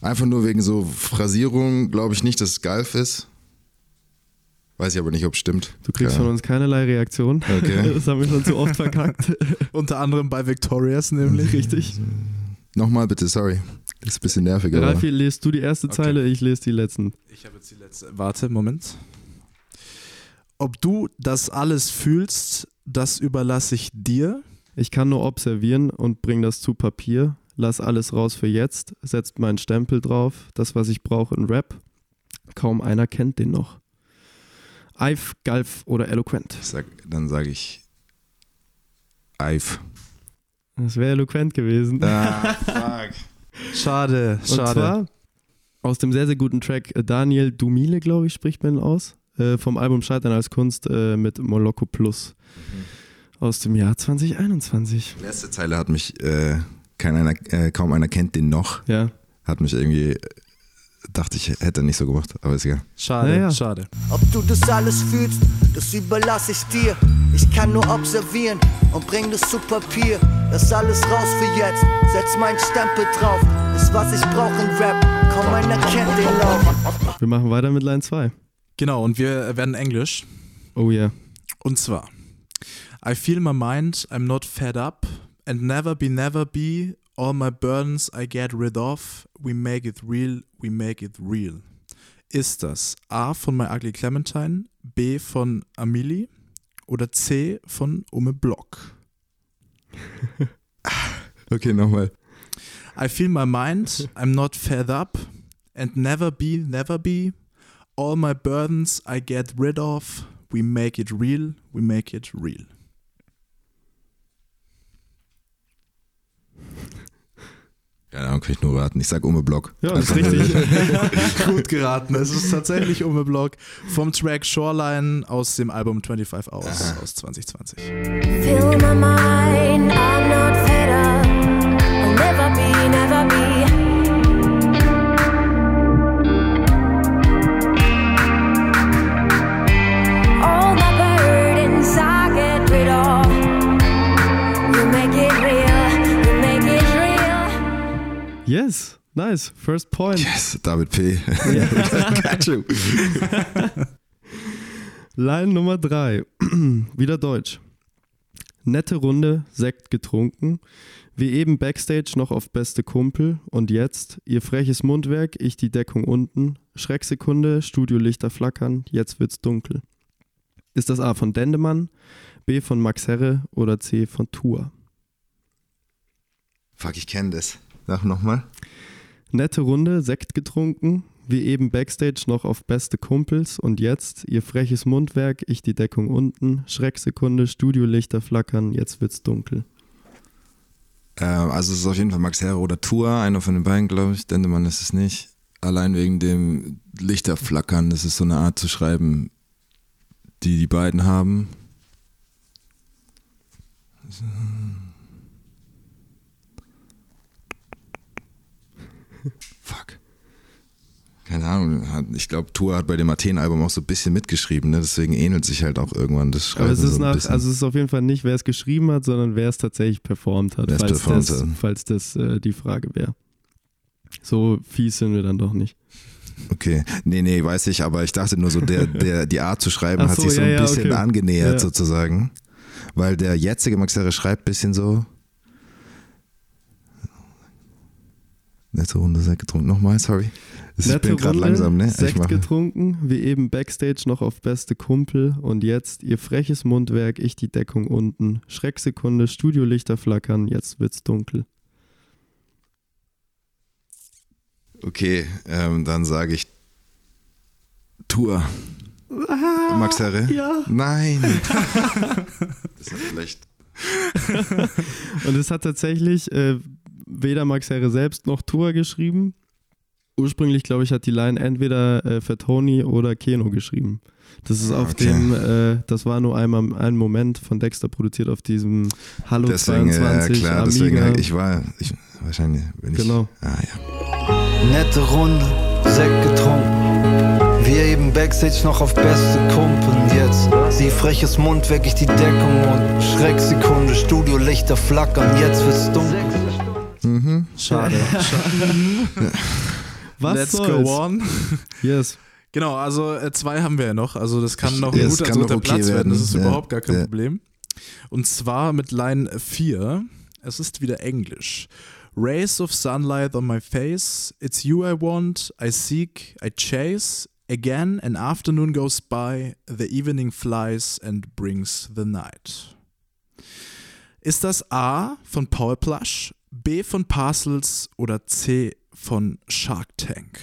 einfach nur wegen so Phrasierung glaube ich nicht, dass es Galf ist. Weiß ich aber nicht, ob es stimmt. Du kriegst Ja. von uns keinerlei Reaktion. Okay. Das haben wir schon zu oft verkackt. Unter anderem bei Victorious nämlich. Richtig. Nochmal bitte, sorry. Das ist ein bisschen nervig. Ralfi, lest du die erste Okay. Zeile, ich lese die letzten. Ich habe jetzt die letzte. Warte, Moment. Ob du das alles fühlst, das überlasse ich dir. Ich kann nur observieren und bring das zu Papier. Lass alles raus für jetzt, setzt meinen Stempel drauf. Das, was ich brauche in Rap. Kaum einer kennt den noch. Eif, Galf oder Eloquent. Sag, dann sage ich. Eif. Das wäre eloquent gewesen. Ah, fuck. Schade, Und schade. zwar aus dem sehr, sehr guten Track Daniel Dumile, glaube ich, spricht man aus. Äh, vom Album Scheitern als Kunst äh, mit Moloko Plus. Aus dem Jahr 2021. Die letzte Zeile hat mich, äh, kein einer, äh, kaum einer kennt den noch. Ja. Hat mich irgendwie, dachte ich, hätte er nicht so gemacht, aber ist egal. Schade, Naja. schade. Ob du das alles fühlst, das überlasse ich dir. Ich kann nur observieren und bring das zu Papier. Das alles raus für jetzt, setz meinen Stempel drauf. Ist was ich brauch in Rap, kaum einer kennt den Lauf. Wir machen weiter mit Line 2. Genau, und wir werden Englisch. Oh yeah. Und zwar: I feel my mind, I'm not fed up, and never be, never be. All my burdens I get rid of. We make it real, we make it real. Ist das A von My Ugly Clementine, B von Amelie oder C von Ume Block? Okay, nochmal. I feel my mind, I'm not fed up, and never be, never be. All my burdens I get rid of. We make it real, we make it real. Keine Ahnung, kann ich nur raten. Ich sag Ume Block. Ja, ist Einfach nur- richtig. Gut geraten. Es ist tatsächlich Ume Block vom Track Shoreline aus dem Album 25 Hours aus 2020. Feel my mind, I'm not Nice. First point. Yes, David P. Got you. Line Nummer 3. Wieder Deutsch. Nette Runde, Sekt getrunken. Wie eben Backstage noch auf beste Kumpel. Und jetzt, ihr freches Mundwerk, ich die Deckung unten. Schrecksekunde, Studiolichter flackern, jetzt wird's dunkel. Ist das A von Dendemann, B von Max Herre oder C von Tour? Fuck, ich kenne das. Sag nochmal. Nette Runde, Sekt getrunken. Wie eben Backstage noch auf beste Kumpels. Und jetzt, ihr freches Mundwerk, ich die Deckung unten. Schrecksekunde, Studiolichter flackern, jetzt wird's dunkel. Ähm, also es ist auf jeden Fall Max Herre oder Tour, einer von den beiden, glaube ich. Dendemann ist es nicht. Allein wegen dem Lichterflackern, das ist so eine Art zu schreiben, die die beiden haben. Fuck. Keine Ahnung. Ich glaube, Tour hat bei dem Athen-Album auch so ein bisschen mitgeschrieben, ne? deswegen ähnelt sich halt auch irgendwann das Schreiben. Aber es ist so nach, also es ist auf jeden Fall nicht, wer es geschrieben hat, sondern wer es tatsächlich performt hat, falls, performt das, hat. falls das äh, die Frage wäre. So fies sind wir dann doch nicht. Okay, nee, nee, weiß ich, aber ich dachte nur so, der, der, die Art zu schreiben Ach hat so, sich so ja, ein ja, bisschen okay. angenähert Ja. sozusagen. Weil der jetzige Max Herre schreibt ein bisschen so. Nette Runde Sekt getrunken. Nochmal, sorry. Ich Nette bin gerade langsam, ne? Sekt getrunken, wie eben Backstage noch auf beste Kumpel und jetzt ihr freches Mundwerk, ich die Deckung unten. Schrecksekunde, Studiolichter flackern, jetzt wird's dunkel. Okay, ähm, dann sage ich Tour. Max Herre? Ah, Ja. Nein. das ist schlecht. Und es hat tatsächlich äh, weder Max Herre selbst noch Tour geschrieben. Ursprünglich, glaube ich, hat die Line entweder äh, für Tony oder Keno geschrieben. Das ist auf Okay. dem, äh, das war nur einmal ein Moment von Dexter produziert auf diesem Hallo Deswegen, ja 22 klar, Amiga. deswegen, ich war, ich, wahrscheinlich bin ich. Genau. Ah, ja. Nette Runde, Sekt getrunken. Wir eben Backstage noch auf beste Kumpen jetzt. Sie freches Mund, weg ich die Deckung und Schrecksekunde, Studiolichter flackern, jetzt wird's dunkel. Mhm. Schade. Schade. Was Let's soll's? go on. Yes. Genau, also äh, zwei haben wir ja noch. Also das kann noch ein es guter dritter okay Platz werden. werden. Das ist Ja, überhaupt gar kein ja. Problem. Und zwar mit Line 4. Es ist wieder Englisch. Rays of sunlight on my face. It's you I want. I seek. I chase. Again, an afternoon goes by. The evening flies and brings the night. Ist das A von Paul Plush, B von Parcels oder C von Shark Tank?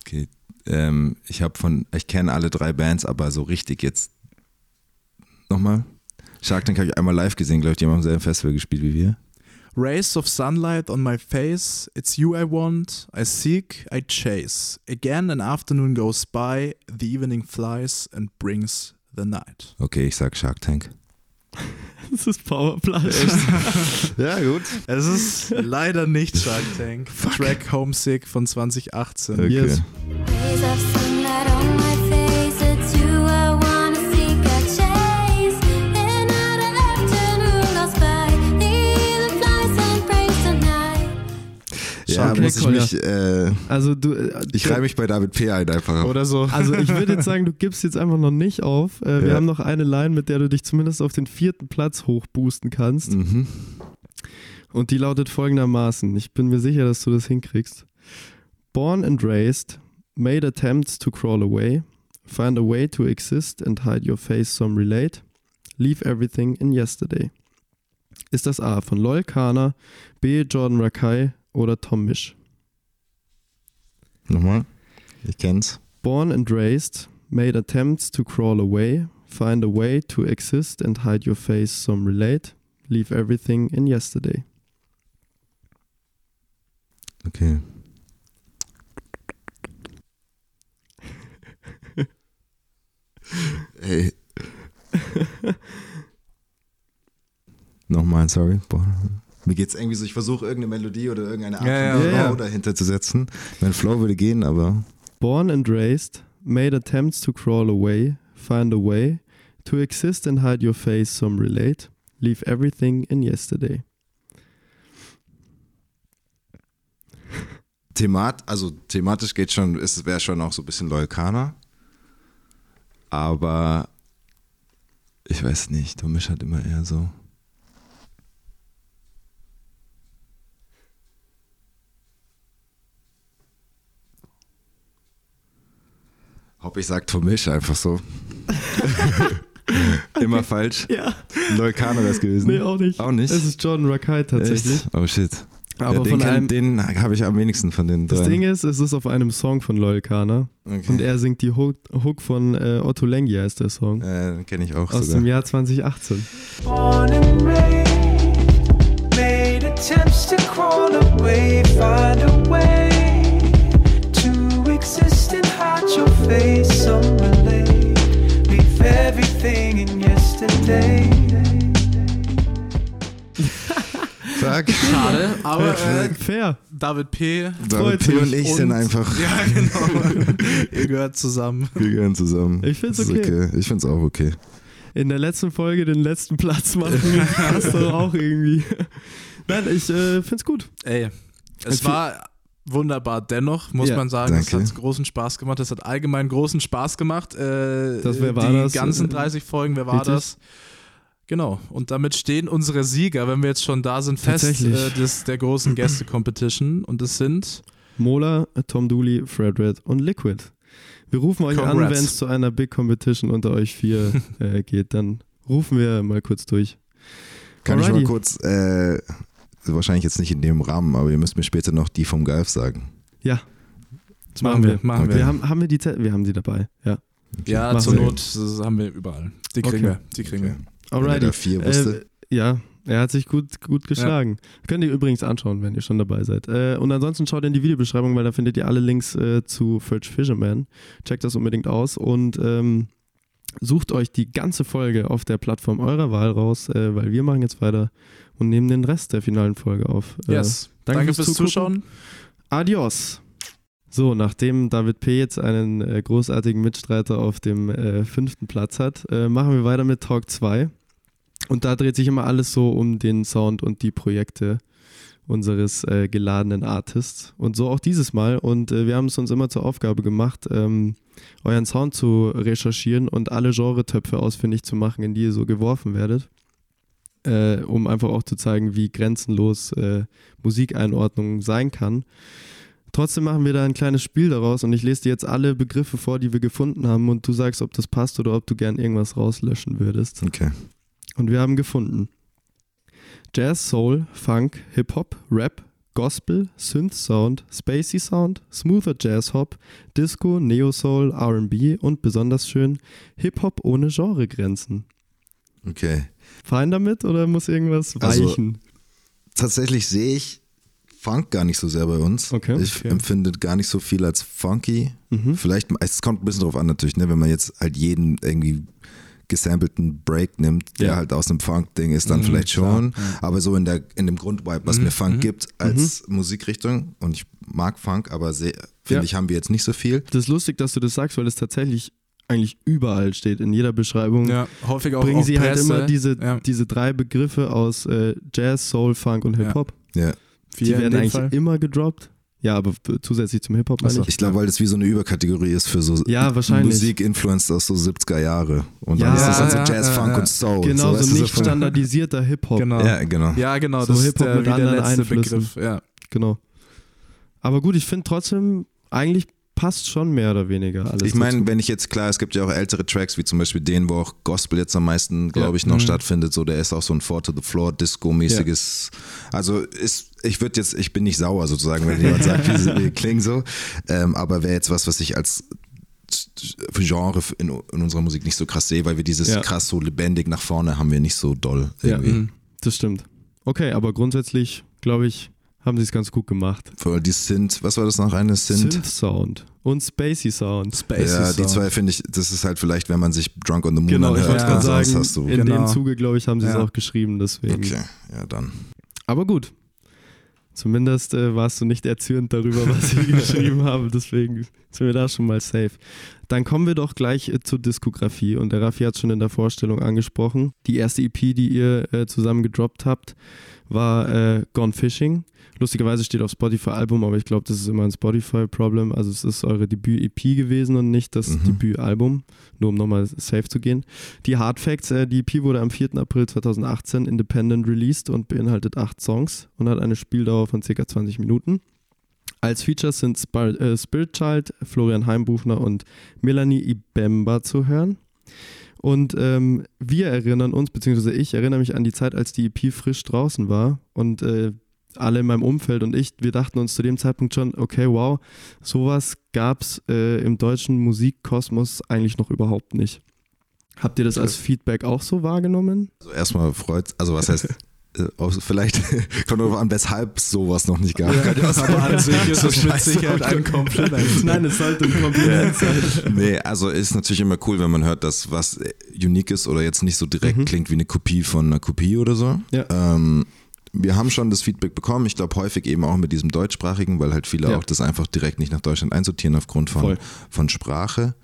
Okay. Ähm, ich habe von, ich kenne alle drei Bands, aber so richtig jetzt nochmal. Shark Tank habe ich einmal live gesehen, glaube ich, die haben am selben Festival gespielt wie wir. Rays of sunlight on my face, it's you I want, I seek, I chase. Again an afternoon goes by, the evening flies and brings the night. Okay, ich sag Shark Tank. Das ist Powerplay. Ja, gut. Es ist leider nicht Shark Tank. Track Homesick von 2018. Okay. Yes. Okay, muss ich mich, äh, Also du. äh, ich reihe mich bei David P. ein einfach. Oder so. Also ich würde jetzt sagen, du gibst jetzt einfach noch nicht auf. Äh, wir Ja. haben noch eine Line, mit der du dich zumindest auf den vierten Platz hochboosten kannst. Mhm. Und die lautet folgendermaßen. Ich bin mir sicher, dass du das hinkriegst. Born and raised, made attempts to crawl away, find a way to exist and hide your face some relate, leave everything in yesterday. Ist das A von Loyal Kana, B Jordan Rakai oder Tom Misch? Nochmal. Ich kenn's. Born and raised, made attempts to crawl away, find a way to exist and hide your face some relate, leave everything in yesterday. Okay. Ey. Nochmal, sorry. Boah. Mir geht's irgendwie so, ich versuche irgendeine Melodie oder irgendeine Art Ja, von ja, Flow ja. dahinter zu setzen. Mein Flow würde gehen, aber Born and raised, made attempts to crawl away, find a way to exist and hide your face some relate, leave everything in yesterday. Themat, also thematisch geht schon, es wäre schon auch so ein bisschen Loyalkaner. Aber ich weiß nicht, Tomisch hat immer eher so. Hopp, ich sag Tomisch einfach so. immer falsch. Ja. Loyalkaner wäre es gewesen. Nee, auch nicht. Auch nicht? Es ist Jordan Rakai tatsächlich. Echt? Oh shit. Aber ja, den von kann- einem, den habe ich am wenigsten von den das drei. Ding ist, es ist auf einem Song von Loyal Kana okay. und er singt die Hook, Hook von äh, Otto Lengi heißt der Song. äh, den kenne ich auch Aus sogar. dem Jahr 2018. Born and raised, made attempts to crawl away, find a way yesterday. Sag. Schade, aber äh, Fair. David P. David P. und ich sind Und- einfach, Ja, genau. Ihr gehört zusammen. wir gehören zusammen. Ich find's Das ist okay. Ich find's auch okay. In der letzten Folge den letzten Platz machen, passt doch auch irgendwie. Nein, ich äh, find's gut. Ey, es war wunderbar. Dennoch muss Ja, man sagen, es danke. hat großen Spaß gemacht. Es hat allgemein großen Spaß gemacht. Äh, Das, wer war die das? ganzen Äh, 30 Folgen, wer war richtig? das? Genau. Und damit stehen unsere Sieger, wenn wir jetzt schon da sind, fest äh, des, der großen Gäste-Competition. Und es sind Mola, Tom Dooley, Fred Red und Liquid. Wir rufen euch an, Congrats. wenn es zu einer Big Competition unter euch vier äh, geht. Dann rufen wir mal kurz durch. Kann ich Alrighty. mal kurz, äh, wahrscheinlich jetzt nicht in dem Rahmen, aber ihr müsst mir später noch die vom Galf sagen. Ja, das machen wir. Machen Okay. wir wir. haben, haben wir die Zettel? Wir haben sie dabei. Ja. Ja, Machen zur wir. Not das haben wir überall. Die kriegen Okay. wir. Die kriegen wir. Alrighty. vier wusste. Äh, ja, er hat sich gut, gut geschlagen. Könnt ihr übrigens anschauen, wenn ihr schon dabei seid. Äh, und ansonsten schaut in die Videobeschreibung, weil da findet ihr alle Links äh, zu Fridge Fisherman. Checkt das unbedingt aus und ähm, sucht euch die ganze Folge auf der Plattform eurer Wahl raus, äh, weil wir machen jetzt weiter und nehmen den Rest der finalen Folge auf. Äh, Yes. danke Danke, fürs fürs. Zuschauen. Adios. So, nachdem David P. jetzt einen äh, großartigen Mitstreiter auf dem äh, fünften Platz hat, äh, machen wir weiter mit Talk 2. Und da dreht sich immer alles so um den Sound und die Projekte unseres äh, geladenen Artists. Und so auch dieses Mal. Und äh, wir haben es uns immer zur Aufgabe gemacht, ähm, euren Sound zu recherchieren und alle Genretöpfe ausfindig zu machen, in die ihr so geworfen werdet. Äh, um einfach auch zu zeigen, wie grenzenlos äh, Musikeinordnung sein kann. Trotzdem machen wir da ein kleines Spiel daraus und ich lese dir jetzt alle Begriffe vor, die wir gefunden haben und du sagst, ob das passt oder ob du gern irgendwas rauslöschen würdest. Okay. Und wir haben gefunden Jazz, Soul, Funk, Hip-Hop, Rap, Gospel, Synth-Sound, Spacey Sound, smoother Jazz-Hop, Disco, Neo-Soul, R&B und besonders schön Hip-Hop ohne Genregrenzen. Okay. Fein damit oder muss irgendwas Also, weichen? Tatsächlich sehe ich Funk gar nicht so sehr bei uns. Okay. Ich Okay. empfinde gar nicht so viel als funky. Mhm. Vielleicht, es kommt ein bisschen drauf an natürlich, ne, wenn man jetzt halt jeden irgendwie gesampelten Break nimmt, der Ja. halt aus einem Funk-Ding ist, dann Mhm, vielleicht schon. klar, ja. Aber so in, der, in dem Grundvibe, was Mhm, mir Funk mhm. gibt als Musikrichtung, und ich mag Funk, aber sehr- finde Ja. ich, haben wir jetzt nicht so viel. Das ist lustig, dass du das sagst, weil es tatsächlich eigentlich überall steht, in jeder Beschreibung. Ja, häufig auch Bringen auf sie halt Presse. immer diese, ja. diese drei Begriffe aus äh, Jazz, Soul, Funk und Ja. Hip-Hop. Ja. Die werden eigentlich Fall. immer gedroppt. Ja, aber zusätzlich zum Hip-Hop meine Ach so. ich. Ich glaube, weil das wie so eine Überkategorie ist für so Ja, wahrscheinlich. Musik influenced aus so 70er Jahre. Und Ja, dann ist das halt so ja, Jazz, ja, Funk ja. und Soul. Genau, so, du, nicht von- standardisierter Hip-Hop. Genau. Ja, genau. Ja, genau. So Hip-Hop mit anderen letzte Einflüssen. Begriff. Ja. Genau. Aber gut, ich finde trotzdem, eigentlich passt schon mehr oder weniger alles. Ich meine, wenn ich jetzt, klar, es gibt ja auch ältere Tracks, wie zum Beispiel den, wo auch Gospel jetzt am meisten, glaube ich, noch Mhm. stattfindet. So, der ist auch so ein Four to the Floor, Disco-mäßiges. Also ist, ich würde jetzt, ich bin nicht sauer sozusagen, wenn jemand sagt, wie sie klingen so. Ähm, aber wäre jetzt was, was ich als Genre in, in unserer Musik nicht so krass sehe, weil wir dieses Ja. krass so lebendig nach vorne haben wir nicht so doll Ja. irgendwie. Mhm. das stimmt. Okay, aber grundsätzlich, glaube ich, haben sie es ganz gut gemacht. Vor allem die Synth, was war das noch eine Synth? Synth-Sound und Spacey Sound. Spacey ja, die Sound. zwei finde ich, das ist halt vielleicht, wenn man sich Drunk on the Moon Genau, ich anhört, wollte Ja. sagen, hast du. in Genau. dem Zuge, glaube ich, haben sie es Ja. auch geschrieben, deswegen. Okay, ja dann. Aber gut. Zumindest äh, warst du nicht erzürnt darüber, was ich geschrieben habe, deswegen sind wir da schon mal safe. Dann kommen wir doch gleich äh, zur Diskografie und der Raffi hat es schon in der Vorstellung angesprochen. Die erste EP, die ihr äh, zusammen gedroppt habt, war äh, Gone Fishing. Lustigerweise steht auf Spotify Album, aber ich glaube, das ist immer ein Spotify-Problem. Also es ist eure Debüt-EP gewesen und nicht das Mhm. Debütalbum, nur um nochmal safe zu gehen. Die Hard Facts, äh, die EP wurde am 4. April 2018 independent released und beinhaltet acht Songs und hat eine Spieldauer von ca. 20 Minuten. Als Features sind Spar äh, Spirit Child, Florian Heimbuchner und Melanie Ibemba zu hören. Und ähm, wir erinnern uns, beziehungsweise ich erinnere mich an die Zeit, als die EP frisch draußen war und äh, alle in meinem Umfeld und ich, wir dachten uns zu dem Zeitpunkt schon, okay, wow, sowas gab es äh, im deutschen Musikkosmos eigentlich noch überhaupt nicht. Habt ihr das als Feedback auch so wahrgenommen? Also erstmal freut, also was heißt, aus- vielleicht kommt darauf an, weshalb es sowas noch nicht gab. Ja sein. Aber an sich ist es mit. Sicherheit ein Kompliment. Nein, es sollte ein Kompliment sein. Nee, also ist natürlich immer cool, wenn man hört, dass was äh, unique ist oder jetzt nicht so direkt Mhm. klingt wie eine Kopie von einer Kopie oder so. Ja. Ähm, wir haben schon das Feedback bekommen, ich glaube häufig eben auch mit diesem deutschsprachigen, weil halt viele Ja. auch das einfach direkt nicht nach Deutschland einsortieren aufgrund von, Voll. von Sprache.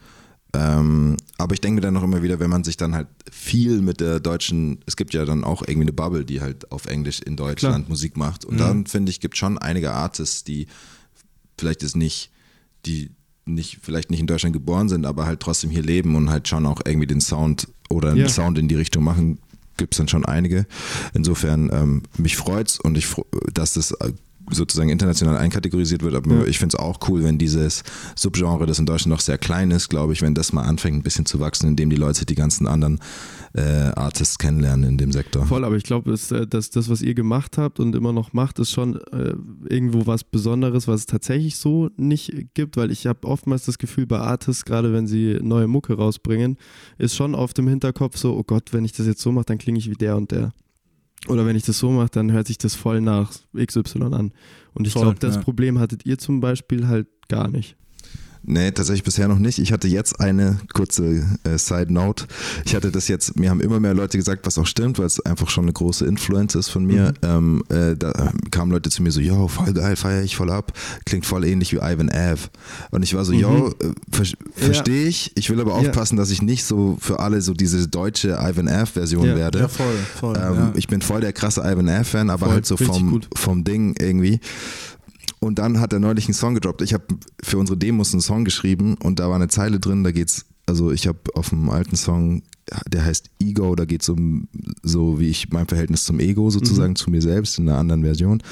Ähm, aber ich denke mir dann noch immer wieder, wenn man sich dann halt viel mit der deutschen, es gibt ja dann auch irgendwie eine Bubble, die halt auf Englisch in Deutschland Musik macht. Und Mhm. dann finde ich, gibt schon einige Artists, die vielleicht ist nicht, die nicht, vielleicht nicht in Deutschland geboren sind, aber halt trotzdem hier leben und halt schon auch irgendwie den Sound oder einen Ja. Sound in die Richtung machen, gibt es dann schon einige. Insofern, ähm, mich freut's und ich, dass das sozusagen international einkategorisiert wird, aber Ja. ich finde es auch cool, wenn dieses Subgenre, das in Deutschland noch sehr klein ist, glaube ich, wenn das mal anfängt ein bisschen zu wachsen, indem die Leute die ganzen anderen äh, Artists kennenlernen in dem Sektor. Voll, aber ich glaube, dass, äh, dass das, was ihr gemacht habt und immer noch macht, ist schon äh, irgendwo was Besonderes, was es tatsächlich so nicht gibt, weil ich habe oftmals das Gefühl bei Artists, gerade wenn sie neue Mucke rausbringen, ist schon auf dem Hinterkopf so, oh Gott, wenn ich das jetzt so mache, dann klinge ich wie der und der. Oder wenn ich das so mache, dann hört sich das voll nach XY an. Und ich glaube, das ja. Problem hattet ihr zum Beispiel halt gar nicht. Nee, tatsächlich bisher noch nicht. Ich hatte jetzt eine kurze äh, Side Note. Ich hatte das jetzt, mir haben immer mehr Leute gesagt, was auch stimmt, weil es einfach schon eine große Influence ist von mir. Ähm, äh, da kamen Leute zu mir so, yo, voll geil, feiere ich voll ab. Klingt voll ähnlich wie Ivan Ave. Und ich war so, yo, äh, ver verstehe ich. Ich will aber Ja. aufpassen, dass ich nicht so für alle so diese deutsche Ivan Ave-Version Ja. werde. Ja, voll, voll. Ähm, ja. Ich bin voll der krasse Ivan Ave-Fan, aber Voll, halt so vom, vom Ding irgendwie. Und dann hat er neulich einen Song gedroppt. Ich habe für unsere Demos einen Song geschrieben und da war eine Zeile drin, da geht's, also ich habe auf dem alten Song, der heißt Ego, da geht es um so wie ich mein Verhältnis zum Ego sozusagen, Mhm. zu mir selbst in einer anderen Version.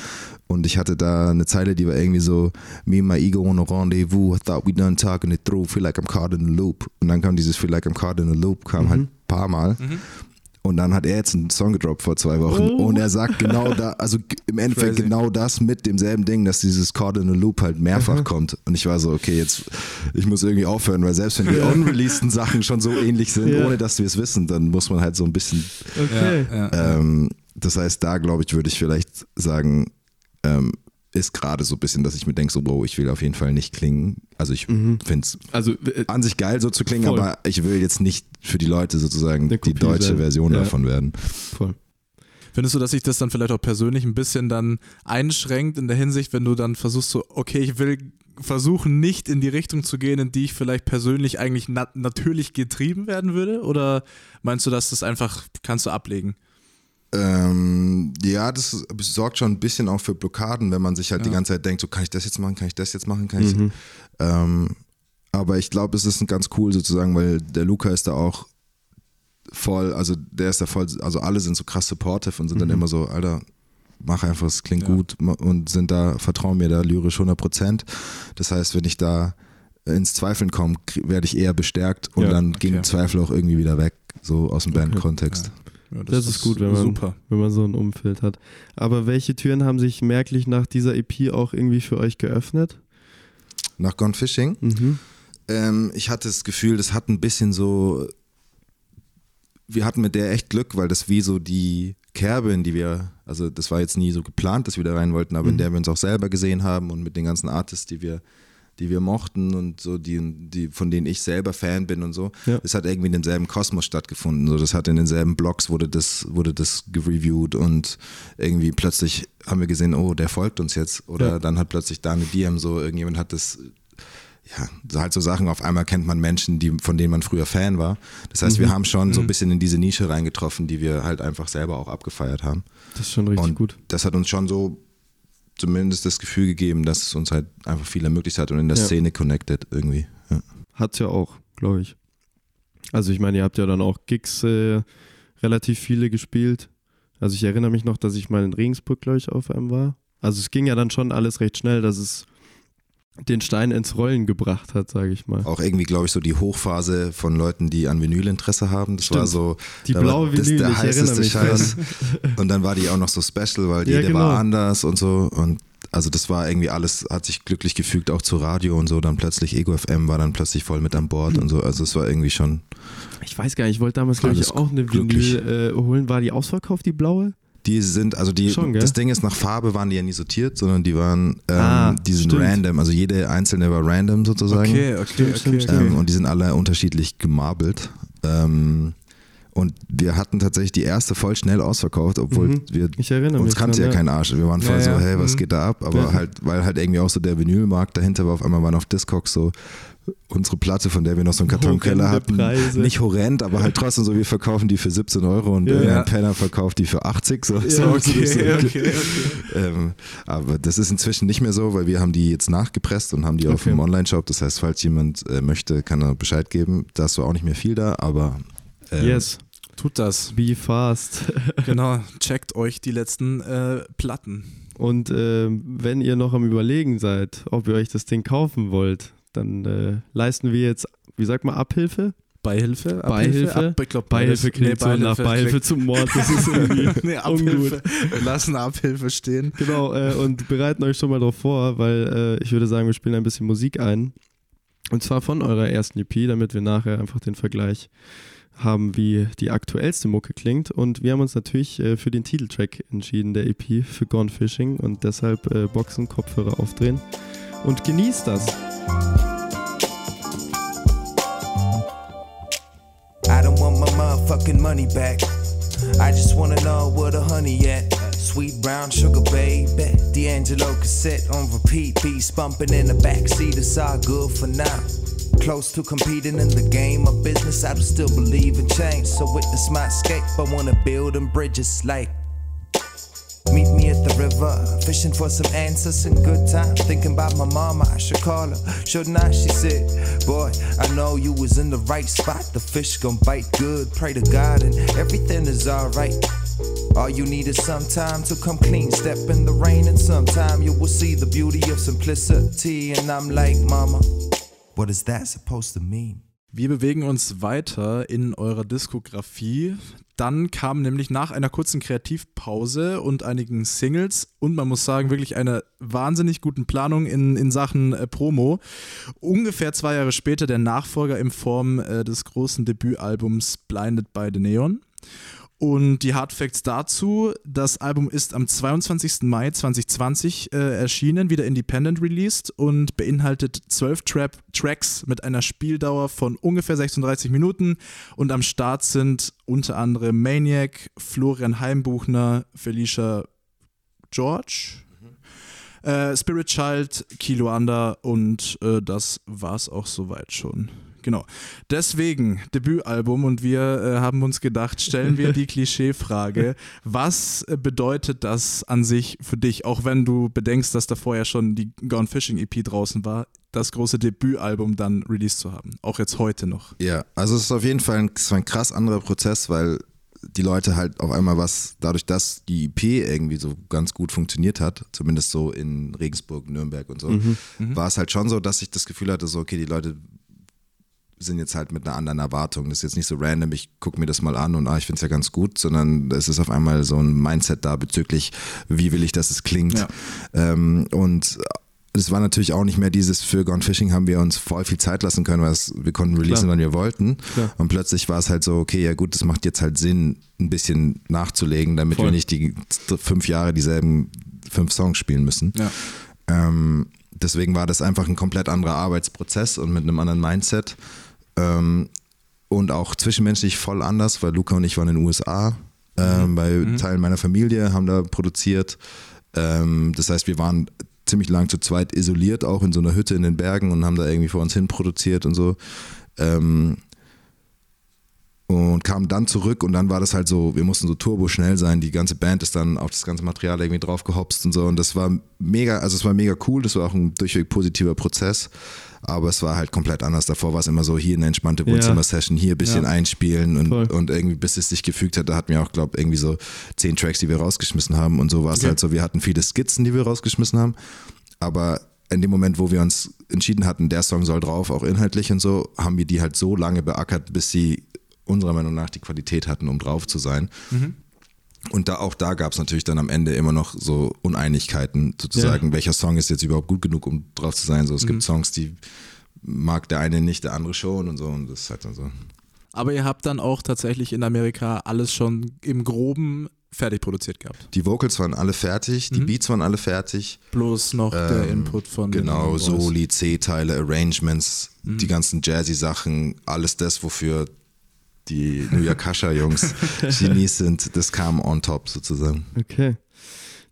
Und ich hatte da eine Zeile, die war irgendwie so, me and my ego on a rendezvous, I thought we done talking it through, feel like I'm caught in a loop. Und dann kam dieses feel like I'm caught in a loop, kam halt ein paar Mal. Und dann hat er jetzt einen Song gedroppt vor zwei Wochen Oh. und er sagt genau da, also im Endeffekt Crazy. genau das mit demselben Ding, dass dieses Caught in a Loop halt mehrfach kommt. Und ich war so, okay, jetzt, ich muss irgendwie aufhören, weil selbst wenn die unreleaseden Sachen schon so ähnlich sind, Ja. ohne dass wir es wissen, dann muss man halt so ein bisschen, Okay. ja, ja. ähm, das heißt, da glaube ich, würde ich vielleicht sagen, ähm, ist gerade so ein bisschen, dass ich mir denke, so, wow, ich will auf jeden Fall nicht klingen. Also ich Mhm. finde es Also, äh, an sich geil, so zu klingen, Voll. aber ich will jetzt nicht für die Leute sozusagen die deutsche sein. Version Ja. davon werden. voll. Findest du, dass sich das dann vielleicht auch persönlich ein bisschen dann einschränkt in der Hinsicht, wenn du dann versuchst so, okay, ich will versuchen, nicht in die Richtung zu gehen, in die ich vielleicht persönlich eigentlich na natürlich getrieben werden würde? Oder meinst du, dass das einfach kannst du ablegen? Ähm, ja, das sorgt schon ein bisschen auch für Blockaden, wenn man sich halt die Ja. ganze Zeit denkt, so kann ich das jetzt machen, kann ich das jetzt machen, kann ich. Mhm. Ähm, aber ich glaube, es ist ganz cool sozusagen, weil der Luca ist da auch voll, also der ist da voll, also alle sind so krass supportive und sind dann Mhm. immer so, Alter, mach einfach, es klingt Ja. gut und sind da, vertrauen mir da lyrisch 100 Prozent. Das heißt, wenn ich da ins Zweifeln komme, werde ich eher bestärkt und Ja, dann okay. gehen Zweifel auch irgendwie wieder weg, so aus dem Bandkontext. Ja, Das, ist gut, wenn man, super. wenn man so ein Umfeld hat. Aber welche Türen haben sich merklich nach dieser EP auch irgendwie für euch geöffnet? Nach Gone Fishing? Mhm. Ähm, ich hatte das Gefühl, das hat ein bisschen so. Wir hatten mit der echt Glück, weil das wie so die Kerbe, in die wir, also das war jetzt nie so geplant, dass wir da rein wollten, aber in Mhm. der wir uns auch selber gesehen haben und mit den ganzen Artists, die wir, die wir mochten und so, die, die, von denen ich selber Fan bin und so. Ja. Es hat irgendwie in demselben Kosmos stattgefunden. So, das hat in denselben Blogs wurde das, wurde das gereviewt und irgendwie plötzlich haben wir gesehen, oh, der folgt uns jetzt. Oder Ja. dann hat plötzlich da eine DM so, irgendjemand hat das ja, so halt so Sachen, auf einmal kennt man Menschen, die, von denen man früher Fan war. Das heißt, wir haben schon so ein bisschen in diese Nische reingetroffen, die wir halt einfach selber auch abgefeiert haben. Das ist schon richtig und gut. das hat uns schon so zumindest das Gefühl gegeben, dass es uns halt einfach viel ermöglicht hat und in der Ja. Szene connected irgendwie. Ja. Hat's ja auch, glaube ich. Also ich meine, ihr habt ja dann auch Gigs äh, relativ viele gespielt. Also ich erinnere mich noch, dass ich mal in Regensburg, glaube ich, auf einem war. Also es ging ja dann schon alles recht schnell, dass es den Stein ins Rollen gebracht hat, sage ich mal. Auch irgendwie, glaube ich, so die Hochphase von Leuten, die an Vinyl Interesse haben. Das war Stimmt. so Die blaue war das Vinyl, der ich erinnere heißeste Scheiß. Und dann war die auch noch so special, weil Ja, jede genau. war anders und so. Und also das war irgendwie alles, hat sich glücklich gefügt, auch zu Radio und so. Dann plötzlich Ego FM war dann plötzlich voll mit an Bord und so. Also es war irgendwie schon. Ich weiß gar nicht, ich wollte damals, glaube ich, auch eine glücklich. Vinyl äh, holen. War die ausverkauft, die blaue? Die sind, also die, Schon, das Ding ist, nach Farbe waren die ja nie sortiert, sondern die waren, ähm, Ah, die sind stimmt. random. Also jede einzelne war random sozusagen. Okay, okay, okay. stimmt, okay. Ähm, und die sind alle unterschiedlich gemarbelt. Ähm, und wir hatten tatsächlich die erste voll schnell ausverkauft, obwohl Mhm. wir uns kannte ja kein Arsch. Wir waren voll Ja, so, ja. hey, was Mhm. geht da ab? Aber Ja. halt, weil halt irgendwie auch so der Vinylmarkt dahinter war, auf einmal waren auf Discogs so unsere Platte, von der wir noch so einen Karton im Keller Horrende hatten. Preise. Nicht horrend, aber halt trotzdem so, wir verkaufen die für 17 Euro und Ja. Ja. Penner verkauft die für 80. So, so, okay, so, okay, okay. ähm, aber das ist inzwischen nicht mehr so, weil wir haben die jetzt nachgepresst und haben die auf Okay. dem Online-Shop. Das heißt, falls jemand äh, möchte, kann er Bescheid geben. Da ist zwar auch nicht mehr viel da, aber ähm, Yes, Tut das. be fast. Genau. Checkt euch die letzten äh, Platten. Und äh, wenn ihr noch am Überlegen seid, ob ihr euch das Ding kaufen wollt, dann äh, leisten wir jetzt, wie sagt man, Abhilfe? Beihilfe? Beihilfe? Ab, ich glaub, Beihilfe klingt so nach Beihilfe klingt- zum Mord. Das ist irgendwie nee, ungut. Abhilfe. Wir lassen Abhilfe stehen. Genau, äh, und bereiten euch schon mal drauf vor, weil äh, ich würde sagen, wir spielen ein bisschen Musik ein. Und zwar von eurer ersten EP, damit wir nachher einfach den Vergleich haben, wie die aktuellste Mucke klingt. Und wir haben uns natürlich äh, für den Titeltrack entschieden, der EP für Gone Fishing. Und deshalb äh, Boxen, Kopfhörer aufdrehen und genießt das. I don't want my motherfucking money back. I just wanna know where the honey at. Sweet brown sugar baby. D'Angelo cassette on repeat. Beast bumping in the backseat. It's all good for now. Close to competing in the game of business. I do still believe in change. So witness my escape. I wanna build them bridges like. Meet me at the river, fishing for some answers in good time. Thinking about my mama, I should call her. Shouldn't I? She said, Boy, I know you was in the right spot. The fish gon' bite good. Pray to God, and everything is alright. All you need is some time to come clean. Step in the rain, and sometime you will see the beauty of simplicity. And I'm like, Mama, what is that supposed to mean? Wir bewegen uns weiter in eurer Diskografie. Dann kam nämlich nach einer kurzen Kreativpause und einigen Singles und man muss sagen, wirklich einer wahnsinnig guten Planung in, in Sachen äh, Promo. Ungefähr zwei Jahre später der Nachfolger in Form äh, des großen Debütalbums Blinded by the Neon. Und die Hard Facts dazu, das Album ist am 22. Mai 2020 äh, erschienen, wieder independent released und beinhaltet zwölf Trap Tracks mit einer Spieldauer von ungefähr 36 Minuten und am Start sind unter anderem Maniac, Florian Heimbuchner, Felicia George, äh, Spirit Child, Kilo Under und äh, das war's auch soweit schon. Genau. Deswegen Debütalbum und wir äh, haben uns gedacht, stellen wir die Klischeefrage, was bedeutet das an sich für dich, auch wenn du bedenkst, dass da vorher schon die Gone Fishing EP draußen war, das große Debütalbum dann released zu haben, auch jetzt heute noch. Ja, also es ist auf jeden Fall ein, es war ein krass anderer Prozess, weil die Leute halt auf einmal was, dadurch, dass die EP irgendwie so ganz gut funktioniert hat, zumindest so in Regensburg, Nürnberg und so, Mhm. war es halt schon so, dass ich das Gefühl hatte, so, okay, die Leute sind jetzt halt mit einer anderen Erwartung. Das ist jetzt nicht so random, ich gucke mir das mal an und ah, ich finde es ja ganz gut, sondern es ist auf einmal so ein Mindset da bezüglich, wie will ich, dass es klingt. Ja. Ähm, und es war natürlich auch nicht mehr dieses, für Gone Fishing haben wir uns voll viel Zeit lassen können, weil wir konnten releasen, Klar. wann wir wollten. Klar. Und plötzlich war es halt so, okay, ja gut, es macht jetzt halt Sinn, ein bisschen nachzulegen, damit Voll. wir nicht die fünf Jahre dieselben fünf Songs spielen müssen. Ja. Ähm, deswegen war das einfach ein komplett anderer Arbeitsprozess und mit einem anderen Mindset. Ähm, und auch zwischenmenschlich voll anders, weil Luca und ich waren in den USA ähm, bei Teilen meiner Familie, haben da produziert. Ähm, das heißt, wir waren ziemlich lang zu zweit isoliert, auch in so einer Hütte in den Bergen und haben da irgendwie vor uns hin produziert und so. Ähm, und kamen dann zurück und dann war das halt so, wir mussten so turbo schnell sein. Die ganze Band ist dann auf das ganze Material irgendwie drauf gehopst und so. Und das war mega, also es war mega cool, das war auch ein durchweg positiver Prozess. Aber es war halt komplett anders. Davor war es immer so, hier eine entspannte. Wohnzimmer-Session, hier ein bisschen Ja. einspielen und, Voll. und irgendwie bis es sich gefügt hat, da hatten wir auch, glaube irgendwie so zehn Tracks, die wir rausgeschmissen haben. Und so war es Okay. halt so, wir hatten viele Skizzen, die wir rausgeschmissen haben. Aber in dem Moment, wo wir uns entschieden hatten, der Song soll drauf, auch inhaltlich und so, haben wir die halt so lange beackert, bis sie unserer Meinung nach die Qualität hatten, um drauf zu sein. Und da auch da gab es natürlich dann am Ende immer noch so Uneinigkeiten, sozusagen, welcher Song ist jetzt überhaupt gut genug, um drauf zu sein. So, es gibt Songs, die mag der eine nicht, der andere schon und so. Und das ist halt dann so. Aber ihr habt dann auch tatsächlich in Amerika alles schon im Groben fertig produziert gehabt. Die Vocals waren alle fertig, die Mhm. Beats waren alle fertig. Bloß noch der Ähm, Input von Genau. Soli, C-Teile, Arrangements, Mhm. die ganzen Jazzy-Sachen, alles das, wofür die New Yakasha-Jungs Genies sind, das kam on top sozusagen. Okay.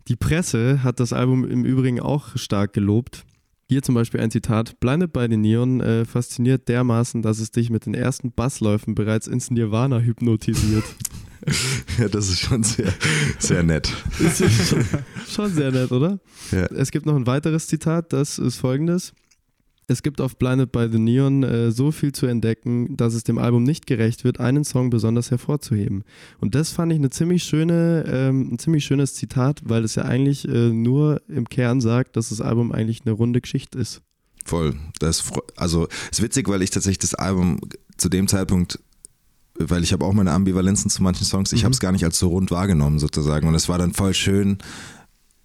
Die Presse hat das Album im Übrigen auch stark gelobt. Hier zum Beispiel ein Zitat: Blinded by the Neon äh, fasziniert dermaßen, dass es dich mit den ersten Bassläufen bereits ins Nirvana hypnotisiert. Ja, das ist schon sehr, sehr nett. Das ist schon, schon sehr nett, oder? Ja. Es gibt noch ein weiteres Zitat, das ist folgendes. Es gibt auf Blinded by the Neon äh, so viel zu entdecken, dass es dem Album nicht gerecht wird, einen Song besonders hervorzuheben. Und das fand ich eine ziemlich schöne, ähm, ein ziemlich schönes Zitat, weil es ja eigentlich äh, nur im Kern sagt, dass das Album eigentlich eine runde Geschichte ist. Voll. Das, also ist witzig, weil ich tatsächlich das Album zu dem Zeitpunkt, weil ich habe auch meine Ambivalenzen zu manchen Songs, ich Mhm. habe es gar nicht als so rund wahrgenommen sozusagen. Und es war dann voll schön,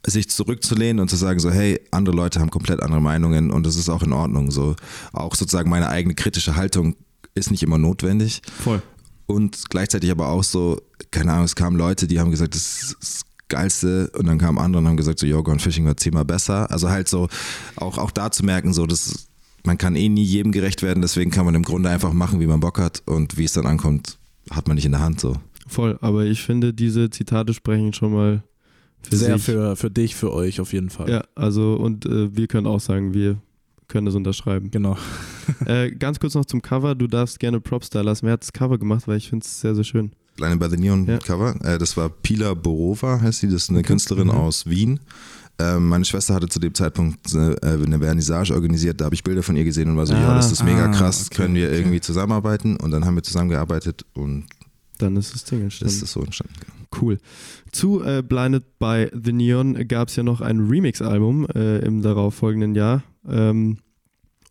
sich zurückzulehnen und zu sagen so, hey, andere Leute haben komplett andere Meinungen und das ist auch in Ordnung. So auch sozusagen meine eigene kritische Haltung ist nicht immer notwendig. Voll. Und gleichzeitig aber auch so, keine Ahnung, es kamen Leute, die haben gesagt, das ist das Geilste und dann kamen andere und haben gesagt, so, Yoga und Fishing war zehnmal besser. Also halt so, auch, auch da zu merken, so, das, man kann eh nie jedem gerecht werden, deswegen kann man im Grunde einfach machen, wie man Bock hat und wie es dann ankommt, hat man nicht in der Hand so. Voll, aber ich finde, diese Zitate sprechen schon mal für Sehr sich. für, für dich, für euch auf jeden Fall. Ja, also und äh, wir können auch sagen, wir können das unterschreiben. Genau. äh, ganz kurz noch zum Cover, du darfst gerne Props da lassen. Wer hat das Cover gemacht, weil ich finde es sehr, sehr schön. Blinded by the Neon Ja. Cover. Äh, das war Pila Borova, heißt sie. Das ist eine Künstlerin Mhm. aus Wien. Ähm, meine Schwester hatte zu dem Zeitpunkt äh, eine Vernissage organisiert. Da habe ich Bilder von ihr gesehen und war so, ja, Ah, das ist mega ah, krass. okay, Können wir okay. irgendwie zusammenarbeiten? Und dann haben wir zusammengearbeitet und Dann ist das Ding entstanden. das ist so entstanden. Cool. Zu äh, Blinded by the Neon gab es ja noch ein Remix-Album äh, im darauffolgenden Jahr. Ähm,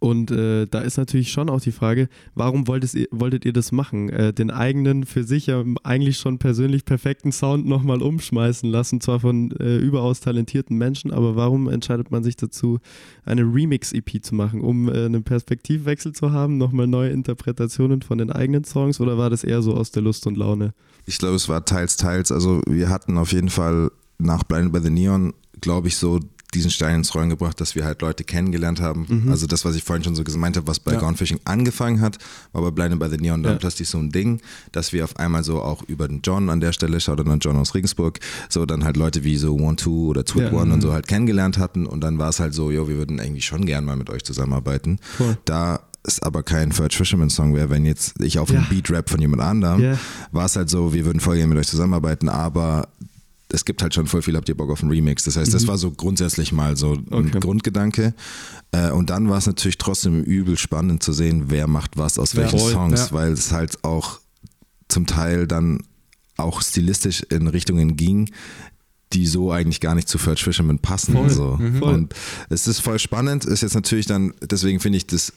und äh, da ist natürlich schon auch die Frage, warum wolltet ihr, wolltet ihr das machen? Äh, den eigenen, für sich ja eigentlich schon persönlich perfekten Sound nochmal umschmeißen lassen, zwar von äh, überaus talentierten Menschen, aber warum entscheidet man sich dazu, eine Remix-EP zu machen, um äh, einen Perspektivwechsel zu haben, nochmal neue Interpretationen von den eigenen Songs oder war das eher so aus der Lust und Laune? Ich glaube, es war teils, teils. Also wir hatten auf jeden Fall nach Blinded by the Neon, glaube ich, so diesen Stein ins Rollen gebracht, dass wir halt Leute kennengelernt haben. Mhm. Also das, was ich vorhin schon so gemeint habe, was bei Ja. Gone Fishing angefangen hat, war bei Blinded by the Neon dann Ja. plötzlich so ein Ding, dass wir auf einmal so auch über den John an der Stelle, schaut dann an John aus Regensburg, so dann halt Leute wie so One Two oder Twit Ja. One und so halt kennengelernt hatten und dann war es halt so, jo, wir würden eigentlich schon gern mal mit euch zusammenarbeiten. Voll. Da es aber kein Fudge Fisherman Song wäre, wenn jetzt ich auf Ja. einen Beat rap von jemand anderem, Ja. war es halt so, wir würden voll gerne mit euch zusammenarbeiten, aber es gibt halt schon voll viel, habt ihr Bock auf einen Remix. Das heißt, das war so grundsätzlich mal so ein Mhm. Okay. Grundgedanke. Äh, und dann war es natürlich trotzdem übel spannend zu sehen, wer macht was aus Ja, welchen voll, Songs, ja. weil es halt auch zum Teil dann auch stilistisch in Richtungen ging, die so eigentlich gar nicht zu Fudge Fisherman passen. Voll. So. Mhm. Und es ist voll spannend, ist jetzt natürlich dann, deswegen finde ich das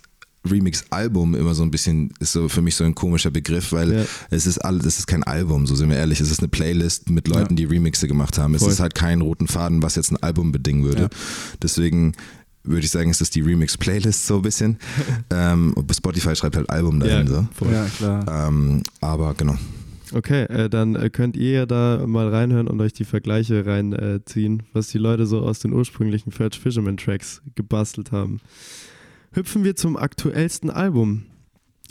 Remix-Album immer so ein bisschen, ist so für mich so ein komischer Begriff, weil Ja. es ist alles, es ist kein Album, so sind wir ehrlich. Es ist eine Playlist mit Leuten, die Remixe gemacht haben. Es Voll. ist halt kein roten Faden, was jetzt ein Album bedingen würde. Ja. Deswegen würde ich sagen, es ist die Remix-Playlist so ein bisschen. ähm, Spotify schreibt halt Album dahin. so. voll. Ja, klar. Ähm, aber genau. Okay, äh, dann äh, könnt ihr ja da mal reinhören und euch die Vergleiche reinziehen, was die Leute so aus den ursprünglichen Fudge Fisherman Tracks gebastelt haben. Hüpfen wir zum aktuellsten Album.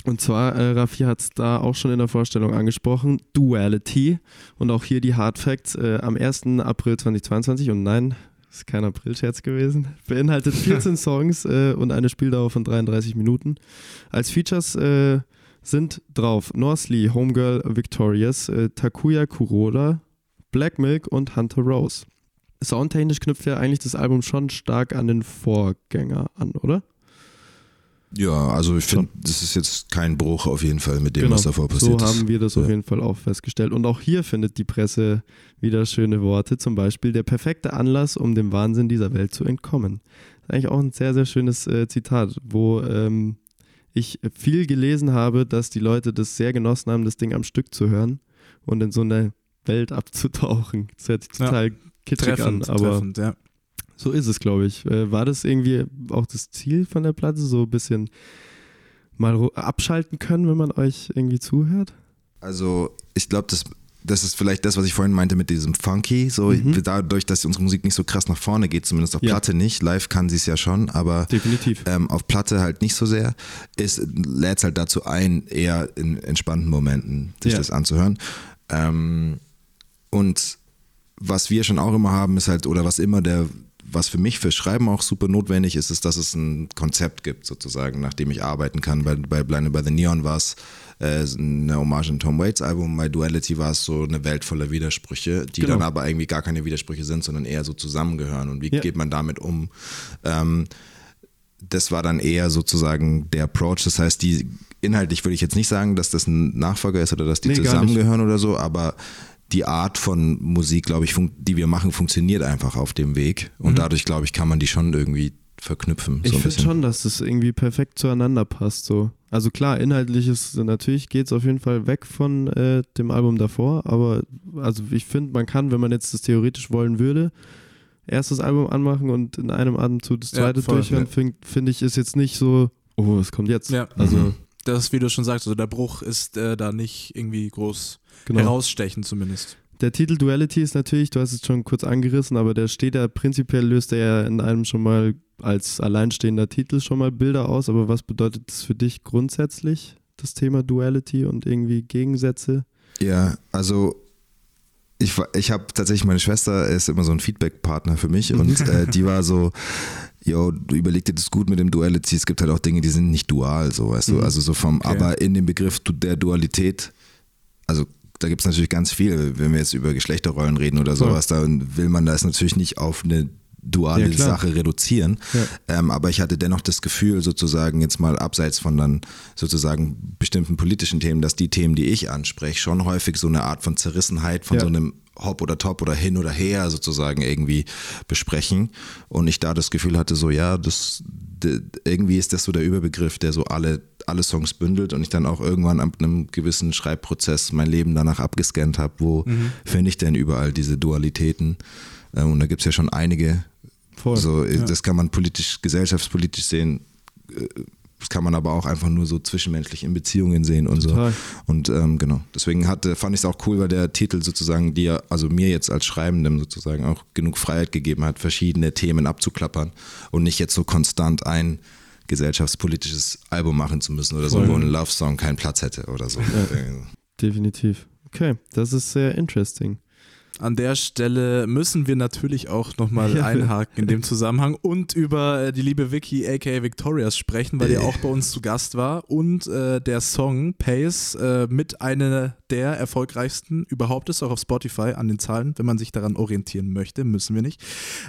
Und zwar, äh, Raffi hat es da auch schon in der Vorstellung angesprochen, Duality. Und auch hier die Hard Facts. Äh, am 1. April 2022, und nein, ist kein April-Scherz gewesen, beinhaltet 14 Songs äh, und eine Spieldauer von 33 Minuten. Als Features äh, sind drauf Norsley, Homegirl Victorious, äh, Takuya Kuroda, Black Milk und Hunter Rose. Soundtechnisch knüpft ja eigentlich das Album schon stark an den Vorgänger an, oder? Ja, also ich finde, das ist jetzt kein Bruch auf jeden Fall mit dem, was davor Genau. so passiert ist. haben wir das auf Ja. jeden Fall auch festgestellt. Und auch hier findet die Presse wieder schöne Worte, zum Beispiel der perfekte Anlass, um dem Wahnsinn dieser Welt zu entkommen. Das ist eigentlich auch ein sehr, sehr schönes äh, Zitat, wo ähm, ich viel gelesen habe, dass die Leute das sehr genossen haben, das Ding am Stück zu hören und in so eine Welt abzutauchen. Das hört sich Ja. total kitschig Treffend, an, aber treffend, ja. So ist es, glaube ich. Äh, war das irgendwie auch das Ziel von der Platte, so ein bisschen mal abschalten können, wenn man euch irgendwie zuhört? Also ich glaube, das, das ist vielleicht das, was ich vorhin meinte mit diesem Funky. So Mhm. dadurch, dass unsere Musik nicht so krass nach vorne geht, zumindest auf Ja. Platte nicht. Live kann sie es ja schon, aber Definitiv. ähm, auf Platte halt nicht so sehr. Es lädt halt dazu ein, eher in entspannten Momenten sich Ja. das anzuhören. Ähm, und was wir schon auch immer haben, ist halt, oder was immer der, was für mich für Schreiben auch super notwendig ist, ist, dass es ein Konzept gibt, sozusagen, nach dem ich arbeiten kann. Bei, bei Blinded by the Neon war es äh, eine Hommage an Tom Waits Album, bei Duality war es so eine Welt voller Widersprüche, die Genau. dann aber irgendwie gar keine Widersprüche sind, sondern eher so zusammengehören. Und wie Ja. geht man damit um? Ähm, das war dann eher sozusagen der Approach. Das heißt, die inhaltlich würde ich jetzt nicht sagen, dass das ein Nachfolger ist oder dass die Nee, zusammengehören oder so, aber die Art von Musik, glaube ich, die wir machen, funktioniert einfach auf dem Weg. Und dadurch, glaube ich, kann man die schon irgendwie verknüpfen. Mhm. Ich so ein finde schon, dass das irgendwie perfekt zueinander passt. So. Also klar, inhaltlich ist natürlich geht es auf jeden Fall weg von äh, dem Album davor, aber also ich finde, man kann, wenn man jetzt das theoretisch wollen würde, erst das Album anmachen und in einem Atemzug das Ja, zweite voll. durchhören, finde find ich, ist jetzt nicht so, oh, es kommt jetzt. Ja. Also Mhm. Das, wie du schon sagst, also der Bruch ist äh, da nicht irgendwie groß genau. herausstechend zumindest. Der Titel Duality ist natürlich, du hast es schon kurz angerissen, aber der steht ja prinzipiell, löst er ja in einem schon mal als alleinstehender Titel schon mal Bilder aus. Aber was bedeutet das für dich grundsätzlich, das Thema Duality und irgendwie Gegensätze? Ja, also ich, war- ich habe tatsächlich, meine Schwester ist immer so ein Feedback-Partner für mich und äh, die war so, yo, du überleg dir das gut mit dem Duality, es gibt halt auch Dinge, die sind nicht dual, so, weißt du, also so vom, aber in dem Begriff der Dualität, also da gibt es natürlich ganz viel, wenn wir jetzt über Geschlechterrollen reden oder sowas, dann will man das natürlich nicht auf eine duale Ja. Sache reduzieren. Ähm, aber ich hatte dennoch das Gefühl, sozusagen jetzt mal abseits von dann sozusagen bestimmten politischen Themen, dass die Themen, die ich anspreche, schon häufig so eine Art von Zerrissenheit, von Ja. so einem Hop oder Top oder hin oder her sozusagen irgendwie besprechen. Und ich da das Gefühl hatte, so ja, das irgendwie ist das so der Überbegriff, der so alle, alle Songs bündelt und ich dann auch irgendwann ab einem gewissen Schreibprozess mein Leben danach abgescannt habe, wo Mhm. finde ich denn überall diese Dualitäten? Ähm, Und da gibt es ja schon einige. Voll. So, ja. Das kann man politisch, gesellschaftspolitisch sehen. äh, Das kann man aber auch einfach nur so zwischenmenschlich in Beziehungen sehen und Total. so. Und ähm, genau, deswegen hatte, fand ich es auch cool, weil der Titel sozusagen dir, also mir jetzt als Schreibendem sozusagen auch genug Freiheit gegeben hat, verschiedene Themen abzuklappern und nicht jetzt so konstant ein gesellschaftspolitisches Album machen zu müssen oder so, Voll. wo ein Love-Song keinen Platz hätte oder so. Äh, Definitiv. Okay, das ist sehr interesting. An der Stelle müssen wir natürlich auch nochmal Ja. einhaken in dem Zusammenhang und über äh, die liebe Vicky aka Victorias sprechen, weil die auch bei uns zu Gast war und äh, der Song Pace äh, mit einer der erfolgreichsten überhaupt ist, auch auf Spotify an den Zahlen, wenn man sich daran orientieren möchte, müssen wir nicht.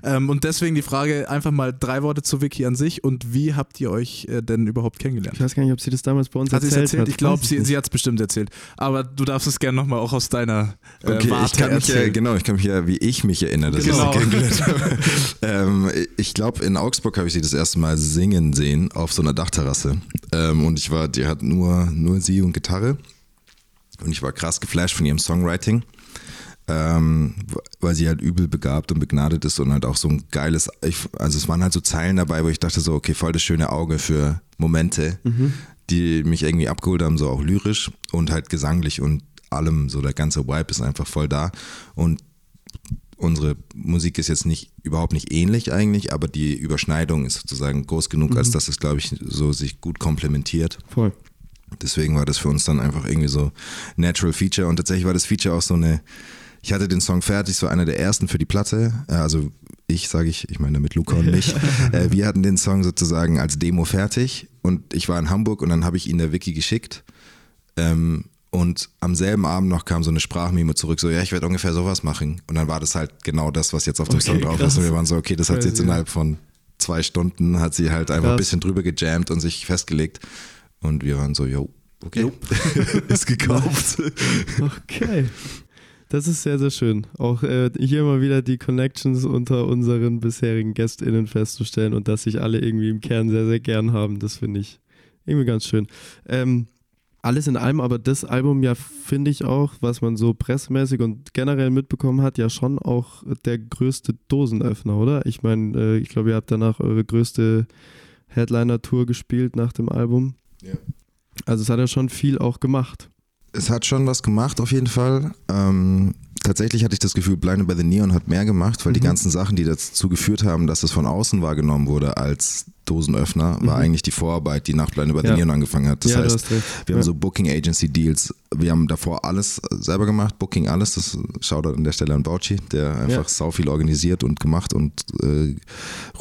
Ähm, und deswegen die Frage einfach mal drei Worte zu Vicky an sich und wie habt ihr euch äh, denn überhaupt kennengelernt? Ich weiß gar nicht, ob sie das damals bei uns Hat sie es erzählt, erzählt? hat. Ich glaube, sie, sie hat es bestimmt erzählt. Aber du darfst es gerne nochmal auch aus deiner äh, Okay, Warte ich kann mich ja, erzählen. genau, ich kann mich ja, wie ich mich erinnere, dass Genau. ich sie kennengelernt habe. ähm, ich glaube, in Augsburg habe ich sie das erste Mal singen sehen auf so einer Dachterrasse. Ähm, und ich war, die hat nur, nur sie und Gitarre. Und ich war krass geflasht von ihrem Songwriting. Ähm, weil sie halt übel begabt und begnadet ist und halt auch so ein geiles, ich, also es waren halt so Zeilen dabei, wo ich dachte so, okay, voll das schöne Auge für Momente, die mich irgendwie abgeholt haben, so auch lyrisch und halt gesanglich und allem, so der ganze Vibe ist einfach voll da und unsere Musik ist jetzt nicht überhaupt nicht ähnlich eigentlich, aber die Überschneidung ist sozusagen groß genug, als dass es, glaube ich, so sich gut komplementiert. Voll. Deswegen war das für uns dann einfach irgendwie so Natural Feature. Und tatsächlich war das Feature auch so eine, ich hatte den Song fertig, so einer der ersten für die Platte, äh, also ich sage ich, ich meine damit Luca und mich, äh, wir hatten den Song sozusagen als Demo fertig und ich war in Hamburg und dann habe ich ihn der Wiki geschickt. Ähm, und am selben Abend noch kam so eine Sprachmemo zurück, so ja, ich werde ungefähr sowas machen. Und dann war das halt genau das, was jetzt auf dem Okay, Song drauf krass. ist. Und wir waren so, okay, das hat sie jetzt innerhalb von zwei Stunden, hat sie halt einfach ein Krass. bisschen drüber gejammt und sich festgelegt und wir waren so, yo, okay, ist gekauft. Okay. Das ist sehr, sehr schön. Auch äh, hier mal wieder die Connections unter unseren bisherigen GästInnen festzustellen und dass sich alle irgendwie im Kern sehr, sehr gern haben. Das finde ich irgendwie ganz schön. Ähm, alles in allem, aber das Album ja, finde ich auch, was man so pressemäßig und generell mitbekommen hat, ja schon auch der größte Dosenöffner, oder? Ich meine, äh, ich glaube, ihr habt danach eure größte Headliner-Tour gespielt nach dem Album. Also es hat ja schon viel auch gemacht. Es hat schon was gemacht, auf jeden Fall. Ähm, tatsächlich hatte ich das Gefühl, Blinded by the Neon hat mehr gemacht, weil die Mhm. ganzen Sachen, die dazu geführt haben, dass es von außen wahrgenommen wurde als Dosenöffner, war Mhm. eigentlich die Vorarbeit, die nach Blinded by the Ja. Neon angefangen hat. Das ja, heißt, wir haben ja. so Booking Agency Deals. Wir haben davor alles selber gemacht, Booking alles. Das schaut an der Stelle an Bauchi, der einfach Ja. sau viel organisiert und gemacht und äh,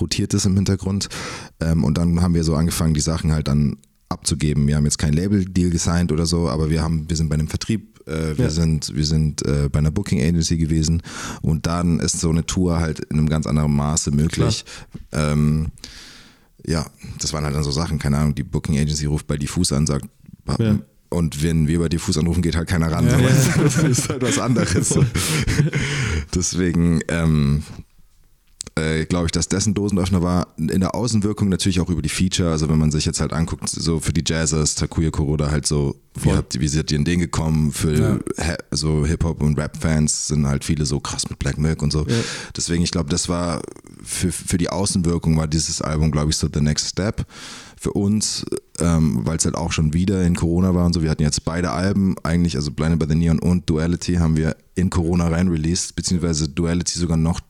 rotiert ist im Hintergrund. Ähm, und dann haben wir so angefangen, die Sachen halt dann abzugeben. Wir haben jetzt kein Label-Deal gesigned oder so, aber wir haben, wir sind bei einem Vertrieb, äh, wir Ja. sind, wir sind äh, bei einer Booking Agency gewesen und dann ist so eine Tour halt in einem ganz anderen Maße möglich. Ähm, ja, das waren halt dann so Sachen, keine Ahnung, die Booking Agency ruft bei Diffus an, sagt, Ja. und wenn wir bei Diffus anrufen, geht halt keiner ran. Ja, so. Das ist halt was anderes. Deswegen ähm, äh, glaube ich, dass das ein Dosenöffner war. In der Außenwirkung natürlich auch über die Feature. Also wenn man sich jetzt halt anguckt, so für die Jazzers, Takuya Kuroda halt so, wie, Voll. habt, wie seid ihr in den gekommen? Für Ja. So Hip-Hop und Rap-Fans sind halt viele so krass mit Black Milk und so. Ja. Deswegen, ich glaube, das war für, für die Außenwirkung war dieses Album, glaube ich, so the next step. Für uns, ähm, weil es halt auch schon wieder in Corona war und so. Wir hatten jetzt beide Alben eigentlich, also Blinded by the Neon und Duality haben wir in Corona rein released, beziehungsweise Duality sogar noch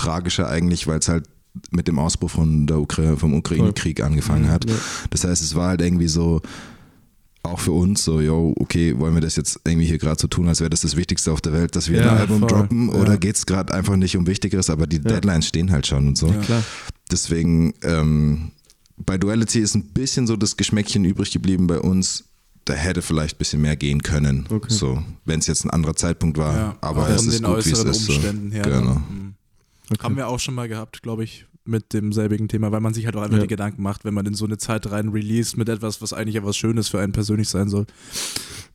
tragischer eigentlich, weil es halt mit dem Ausbruch von der Ukra vom Ukraine-Krieg angefangen hat. Ja. Das heißt, es war halt irgendwie so, auch für uns so, yo, okay, wollen wir das jetzt irgendwie hier gerade so tun, als wäre das das Wichtigste auf der Welt, dass wir Ja, ein Album voll. droppen Ja. oder geht es gerade einfach nicht um Wichtigeres, aber die Deadlines stehen halt schon und so. Klar. Deswegen, ähm, bei Duality ist ein bisschen so das Geschmäckchen übrig geblieben bei uns. Da hätte vielleicht ein bisschen mehr gehen können. Okay. So, wenn es jetzt ein anderer Zeitpunkt war. Ja, aber es ist gut, wie es ist. So. Her. Genau. Mhm. Haben wir auch schon mal gehabt, glaube ich, mit demselbigen Thema, weil man sich halt auch einfach Ja. die Gedanken macht, wenn man in so eine Zeit rein release mit etwas, was eigentlich etwas Schönes für einen persönlich sein soll.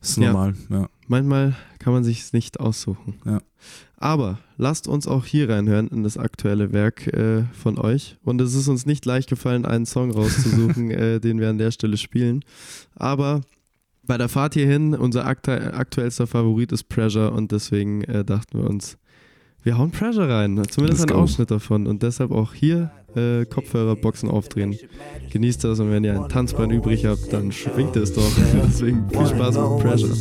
Das ist Ja. normal, ja. Manchmal kann man sich es nicht aussuchen. Ja. Aber lasst uns auch hier reinhören in das aktuelle Werk äh, von euch. Und es ist uns nicht leicht gefallen, einen Song rauszusuchen, äh, den wir an der Stelle spielen. Aber bei der Fahrt hierhin, unser aktu aktuellster Favorit ist Pressure und deswegen äh, dachten wir uns, wir hauen Pressure rein. Zumindest Let's einen go. Ausschnitt davon. Und deshalb auch hier äh, Kopfhörerboxen aufdrehen. Genießt das und wenn ihr ein Tanzbein übrig habt, dann schwingt es doch. deswegen viel Spaß mit Pressure.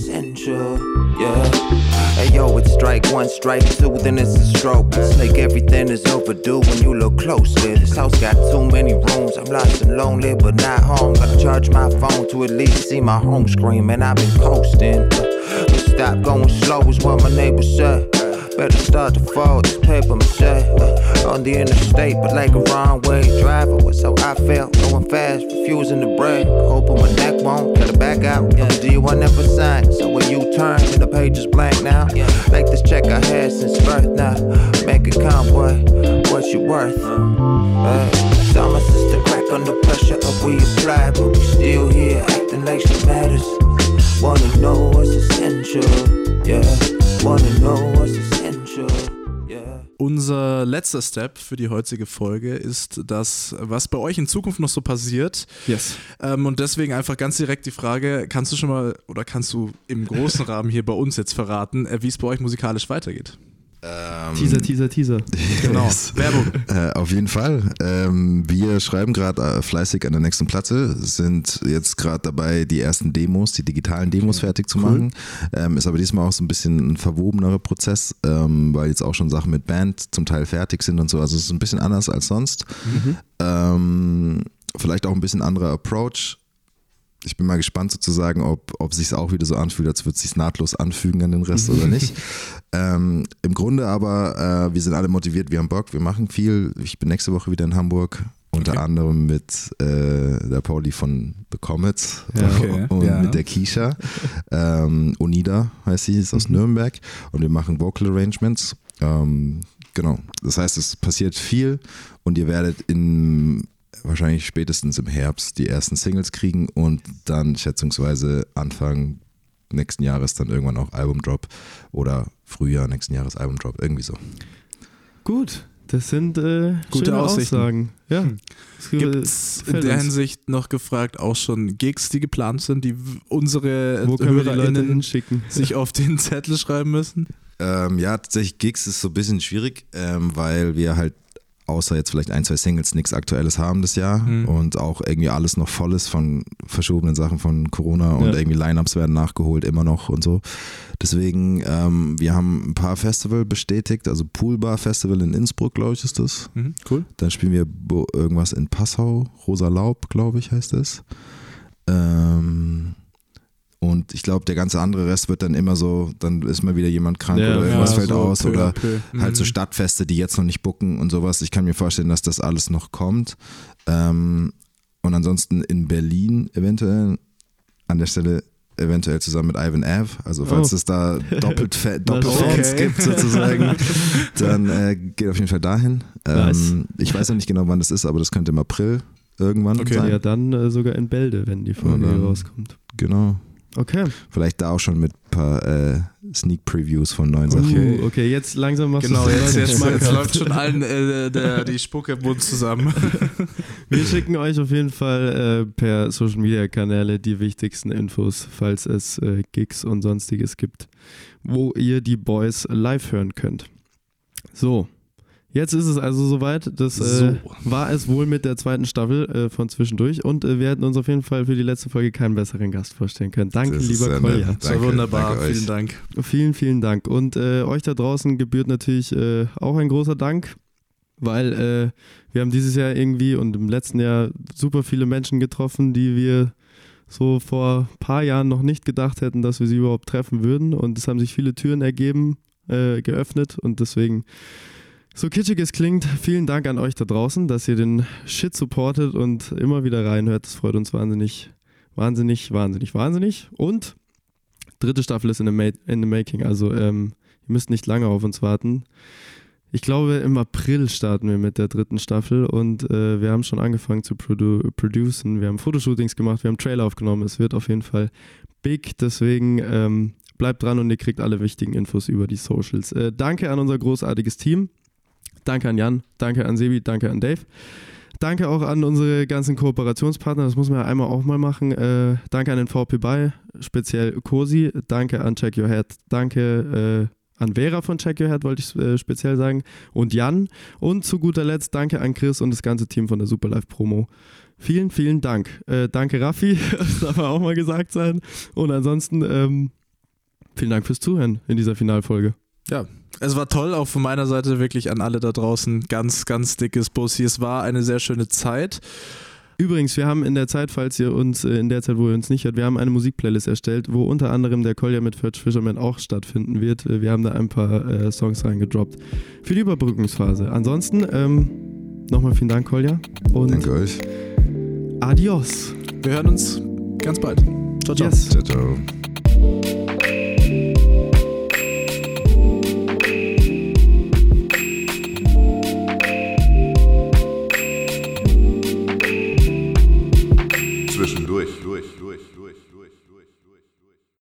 Hey yo, it's strike one, strike two, then it's a stroke. It's like everything is overdue when you look closely. This house got too many rooms. I'm lost and lonely, but not home. Gotta charge my phone to at least see my home screen, and I've been coasting. But stop going slow is what my neighbors say. Better start to fold this paper mache uh, on the interstate, but like a wrong way driver was how I felt. Going fast, refusing to brake, hoping my neck won't cut it back out. No deal I never signed, so when you turn and the page is blank now, like this check I had since birth now. Make it count, boy. What you worth? Uh, saw my sister crack under pressure, up we apply, but we still here acting like she matters. Wanna know what's essential, yeah. Wanna know what's essential, yeah. Unser letzter Step für die heutige Folge ist das, was bei euch in Zukunft noch so passiert. Yes. Ähm, und deswegen einfach ganz direkt die Frage, kannst du schon mal oder kannst du im großen Rahmen hier bei uns jetzt verraten, äh, wie es bei euch musikalisch weitergeht? Ähm, Teaser, Teaser, Teaser. Genau. Werbung. Äh, auf jeden Fall. Ähm, wir schreiben gerade äh, fleißig an der nächsten Platte, sind jetzt gerade dabei, die ersten Demos, die digitalen Demos fertig zu Cool. machen. Ähm, ist aber diesmal auch so ein bisschen ein verwobenerer Prozess, ähm, weil jetzt auch schon Sachen mit Band zum Teil fertig sind und so. Also es ist ein bisschen anders als sonst. Ähm, vielleicht auch ein bisschen anderer Approach. Ich bin mal gespannt sozusagen, ob, ob sich auch wieder so anfühlt, als würde es sich nahtlos anfügen an den Rest oder nicht. Ähm, Im Grunde aber, äh, wir sind alle motiviert, wir haben Bock, wir machen viel. Ich bin nächste Woche wieder in Hamburg, unter Okay. anderem mit äh, der Pauli von The Comets Ja. Okay, und ja. mit der Kisha. Ähm, Onida heißt sie, ist aus Nürnberg und wir machen Vocal Arrangements. Ähm, genau, das heißt, es passiert viel und ihr werdet in wahrscheinlich spätestens im Herbst die ersten Singles kriegen und dann schätzungsweise Anfang nächsten Jahres dann irgendwann auch Albumdrop oder Frühjahr nächsten Jahres Albumdrop, irgendwie so. Gut, das sind äh, Gute. Aussagen. Ja. Hm. Es Gibt es in der uns. Hinsicht noch gefragt auch schon Gigs, die geplant sind, die unsere Wo können wir die Leute HörerInnen hinschicken? sich auf den Zettel schreiben müssen? Ähm, ja, tatsächlich Gigs ist so ein bisschen schwierig, ähm, weil wir halt außer jetzt vielleicht ein, zwei Singles nichts Aktuelles haben das Jahr Mhm. und auch irgendwie alles noch voll ist von verschobenen Sachen von Corona und Ja. irgendwie Lineups werden nachgeholt immer noch und so. Deswegen, ähm, wir haben ein paar Festival bestätigt, also Poolbar Festival in Innsbruck, glaube ich, ist das. Mhm, cool. Dann spielen wir irgendwas in Passau, Rosa Laub, glaube ich, heißt es. Ähm, und ich glaube, der ganze andere Rest wird dann immer so, dann ist mal wieder jemand krank Ja, oder irgendwas ja, fällt so aus peu oder peu. halt so Mhm. Stadtfeste, die jetzt noch nicht bucken und sowas. Ich kann mir vorstellen, dass das alles noch kommt. Ähm, und ansonsten in Berlin eventuell an der Stelle eventuell zusammen mit Ivan Ave. Also falls Oh. es da doppelt Doppelfans okay. gibt sozusagen, dann äh, geht auf jeden Fall dahin. Nice. Ähm, ich weiß noch nicht genau, wann das ist, aber das könnte im April irgendwann Okay. sein. Ja, dann äh, sogar in Bälde, wenn die Folge dann- rauskommt. Genau. Okay. Vielleicht da auch schon mit ein paar äh, Sneak Previews von neuen Sachen. Okay. Uh, okay, jetzt langsam machst Genau, du jetzt, jetzt, jetzt läuft schon allen äh, der, die Spucke im Mund zusammen. Wir schicken euch auf jeden Fall äh, per Social Media Kanäle die wichtigsten Infos, falls es äh, Gigs und sonstiges gibt, wo ihr die Boys live hören könnt. So, jetzt ist es also soweit. Das äh, So. war es wohl mit der zweiten Staffel äh, von Zwischendurch und äh, wir hätten uns auf jeden Fall für die letzte Folge keinen besseren Gast vorstellen können. Danke, Das lieber sehr Kolja. Das war wunderbar, danke euch. vielen Dank. Vielen, vielen Dank. Und äh, euch da draußen gebührt natürlich äh, auch ein großer Dank, weil äh, wir haben dieses Jahr irgendwie und im letzten Jahr super viele Menschen getroffen, die wir so vor ein paar Jahren noch nicht gedacht hätten, dass wir sie überhaupt treffen würden. Und es haben sich viele Türen ergeben, äh, geöffnet und deswegen, so kitschig es klingt, vielen Dank an euch da draußen, dass ihr den Shit supportet und immer wieder reinhört. Das freut uns wahnsinnig, wahnsinnig, wahnsinnig, wahnsinnig. Und dritte Staffel ist in the, ma in the making, also ähm, ihr müsst nicht lange auf uns warten. Ich glaube, im April starten wir mit der dritten Staffel und äh, wir haben schon angefangen zu produ producen. Wir haben Fotoshootings gemacht, wir haben Trailer aufgenommen. Es wird auf jeden Fall big, deswegen ähm, bleibt dran und ihr kriegt alle wichtigen Infos über die Socials. Äh, danke an unser großartiges Team. Danke an Jan, danke an Sebi, danke an Dave. Danke auch an unsere ganzen Kooperationspartner, das muss man ja einmal auch mal machen. Äh, danke an den VP Buy, speziell Cosi. Danke an Check Your Head. Danke äh, an Vera von Check Your Head, wollte ich äh, speziell sagen. Und Jan. Und zu guter Letzt danke an Chris und das ganze Team von der Superlife Promo. Vielen, vielen Dank. Äh, danke Raffi, das darf auch mal gesagt sein. Und ansonsten ähm, vielen Dank fürs Zuhören in dieser Finalfolge. Ja, es war toll, auch von meiner Seite wirklich an alle da draußen. Ganz, ganz dickes Bussi. Es war eine sehr schöne Zeit. Übrigens, wir haben in der Zeit, falls ihr uns, äh, in der Zeit, wo ihr uns nicht hört, wir haben eine Musikplaylist erstellt, wo unter anderem der Kolja mit Fetch Fisherman auch stattfinden wird. Äh, Wir haben da ein paar äh, Songs reingedroppt für die Überbrückungsphase. Ansonsten, ähm, nochmal vielen Dank, Kolja. Und Danke euch. adios. Wir hören uns ganz bald. Ciao, ciao. Yes. Ciao, ciao.